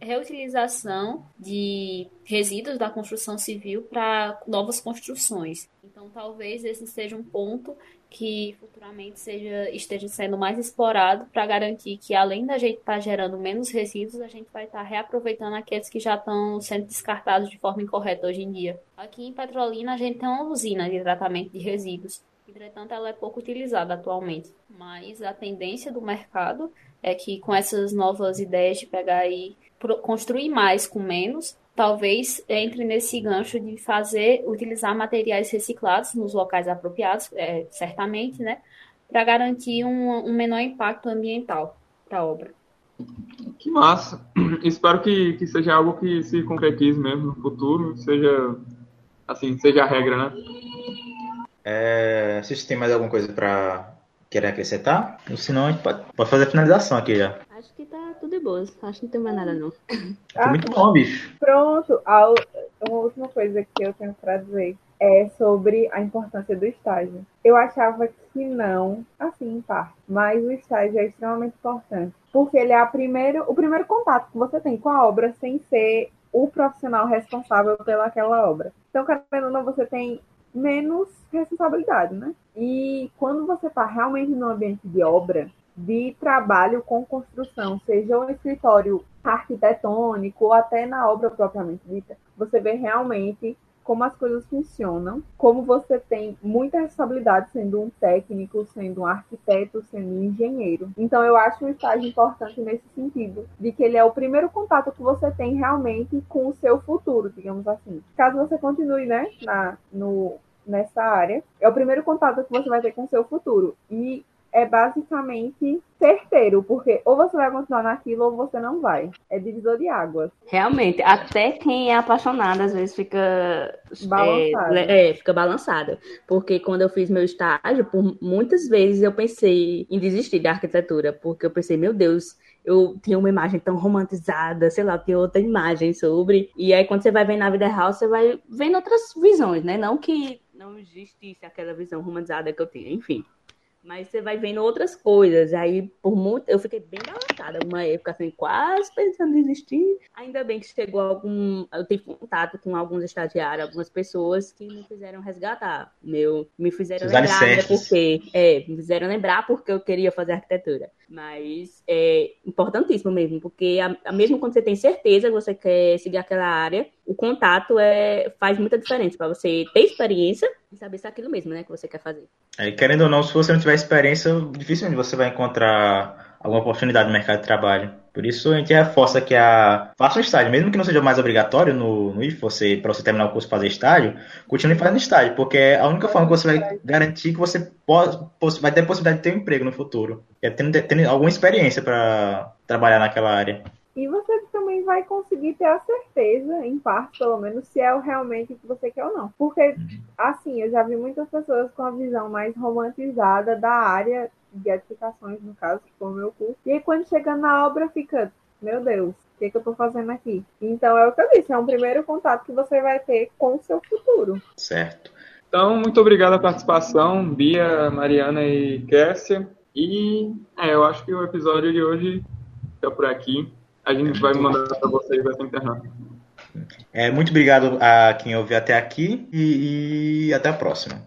reutilização de resíduos da construção civil para novas construções. Então, talvez esse seja um ponto que futuramente seja, esteja sendo mais explorado para garantir que, além da gente estar tá gerando menos resíduos, a gente vai estar tá reaproveitando aqueles que já estão sendo descartados de forma incorreta hoje em dia. Aqui em Petrolina, a gente tem uma usina de tratamento de resíduos. Entretanto, ela é pouco utilizada atualmente. Mas a tendência do mercado é que, com essas novas ideias de pegar e construir mais com menos, talvez entre nesse gancho de fazer, utilizar materiais reciclados nos locais apropriados, é, certamente, né, para garantir um, um, menor impacto ambiental para a obra. Que massa! Espero que, que seja algo que se concretize mesmo no futuro, seja assim, seja a regra, né? É, vocês têm mais alguma coisa para querer acrescentar? Se não, a gente pode, pode fazer a finalização aqui já. Acho que tá tudo de boas. Acho que não tem mais nada, não. Ah, muito bom, bicho. Pronto, a uma última coisa que eu tenho para dizer é sobre a importância do estágio. Eu achava que não, assim, em parte, mas o estágio é extremamente importante, porque ele é a primeiro, o primeiro contato que você tem com a obra sem ser o profissional responsável pelaquela obra. Então, querendo ou não, você tem menos responsabilidade, né? E quando você está realmente no ambiente de obra, de trabalho com construção, seja um escritório arquitetônico ou até na obra propriamente dita, você vê realmente como as coisas funcionam, como você tem muita responsabilidade sendo um técnico, sendo um arquiteto, sendo um engenheiro. Então eu acho o estágio importante nesse sentido, de que ele é o primeiro contato que você tem realmente com o seu futuro, digamos assim. Caso você continue, né, na, no, nessa área, é o primeiro contato que você vai ter com o seu futuro. E é basicamente certeiro, porque ou você vai continuar naquilo ou você não vai. É divisor de águas. Realmente, até quem é apaixonado às vezes fica Balançado. É, é, fica balançado. Porque quando eu fiz meu estágio, por muitas vezes eu pensei em desistir da arquitetura, porque eu pensei, meu Deus, eu tinha uma imagem tão romantizada, sei lá, tem outra imagem sobre. E aí quando você vai ver na vida real, você vai vendo outras visões, né? Não que não existisse aquela visão romantizada que eu tinha, enfim. Mas você vai vendo outras coisas. Aí, por muito. Eu fiquei bem balançada uma época, assim, quase pensando em desistir. Ainda bem que chegou algum. Eu tive contato com alguns estagiários, algumas pessoas que me fizeram resgatar. Meu, me fizeram lembrar, né? Porque. É, me fizeram lembrar porque eu queria fazer arquitetura. Mas é importantíssimo mesmo, porque a, a- mesmo quando você tem certeza que você quer seguir aquela área, o contato é, faz muita diferença para você ter experiência e saber se é aquilo mesmo, né, que você quer fazer. Aí, querendo ou não, se você não tiver experiência, dificilmente você vai encontrar alguma oportunidade no mercado de trabalho. Por isso a gente reforça que a faça um estágio, mesmo que não seja mais obrigatório no, no IF, você para você terminar o curso fazer estágio, continue fazendo estágio, porque é a única forma que você vai garantir que você pode, vai ter possibilidade de ter um emprego no futuro. É tendo, tendo alguma experiência para trabalhar naquela área. E você vai conseguir ter a certeza, em parte pelo menos, se é o realmente o que você quer ou não. Porque, assim, eu já vi muitas pessoas com a visão mais romantizada da área de edificações, no caso, que foi o meu curso. E aí, quando chega na obra, fica, meu Deus, o que, que eu tô fazendo aqui? Então, é o que eu disse, é um primeiro contato que você vai ter com o seu futuro. Certo. Então, muito obrigado a participação, Bia, Mariana e Kessia. E é, eu acho que o episódio de hoje fica por aqui. A gente vai mandar para vocês essa internet. É, muito obrigado a quem ouviu até aqui e, e até a próxima.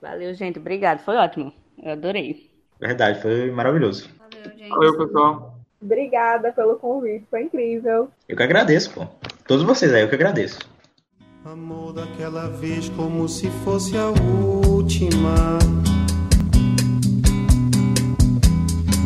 Valeu, gente. Obrigado. Foi ótimo. Eu adorei. Verdade, foi maravilhoso. Valeu, gente. Valeu, pessoal. Obrigada pelo convite, foi incrível. Eu que agradeço, pô. Todos vocês aí, eu que agradeço. Amor daquela vez como se fosse a última.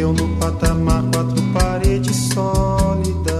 eu no patamar quatro paredes sólidas.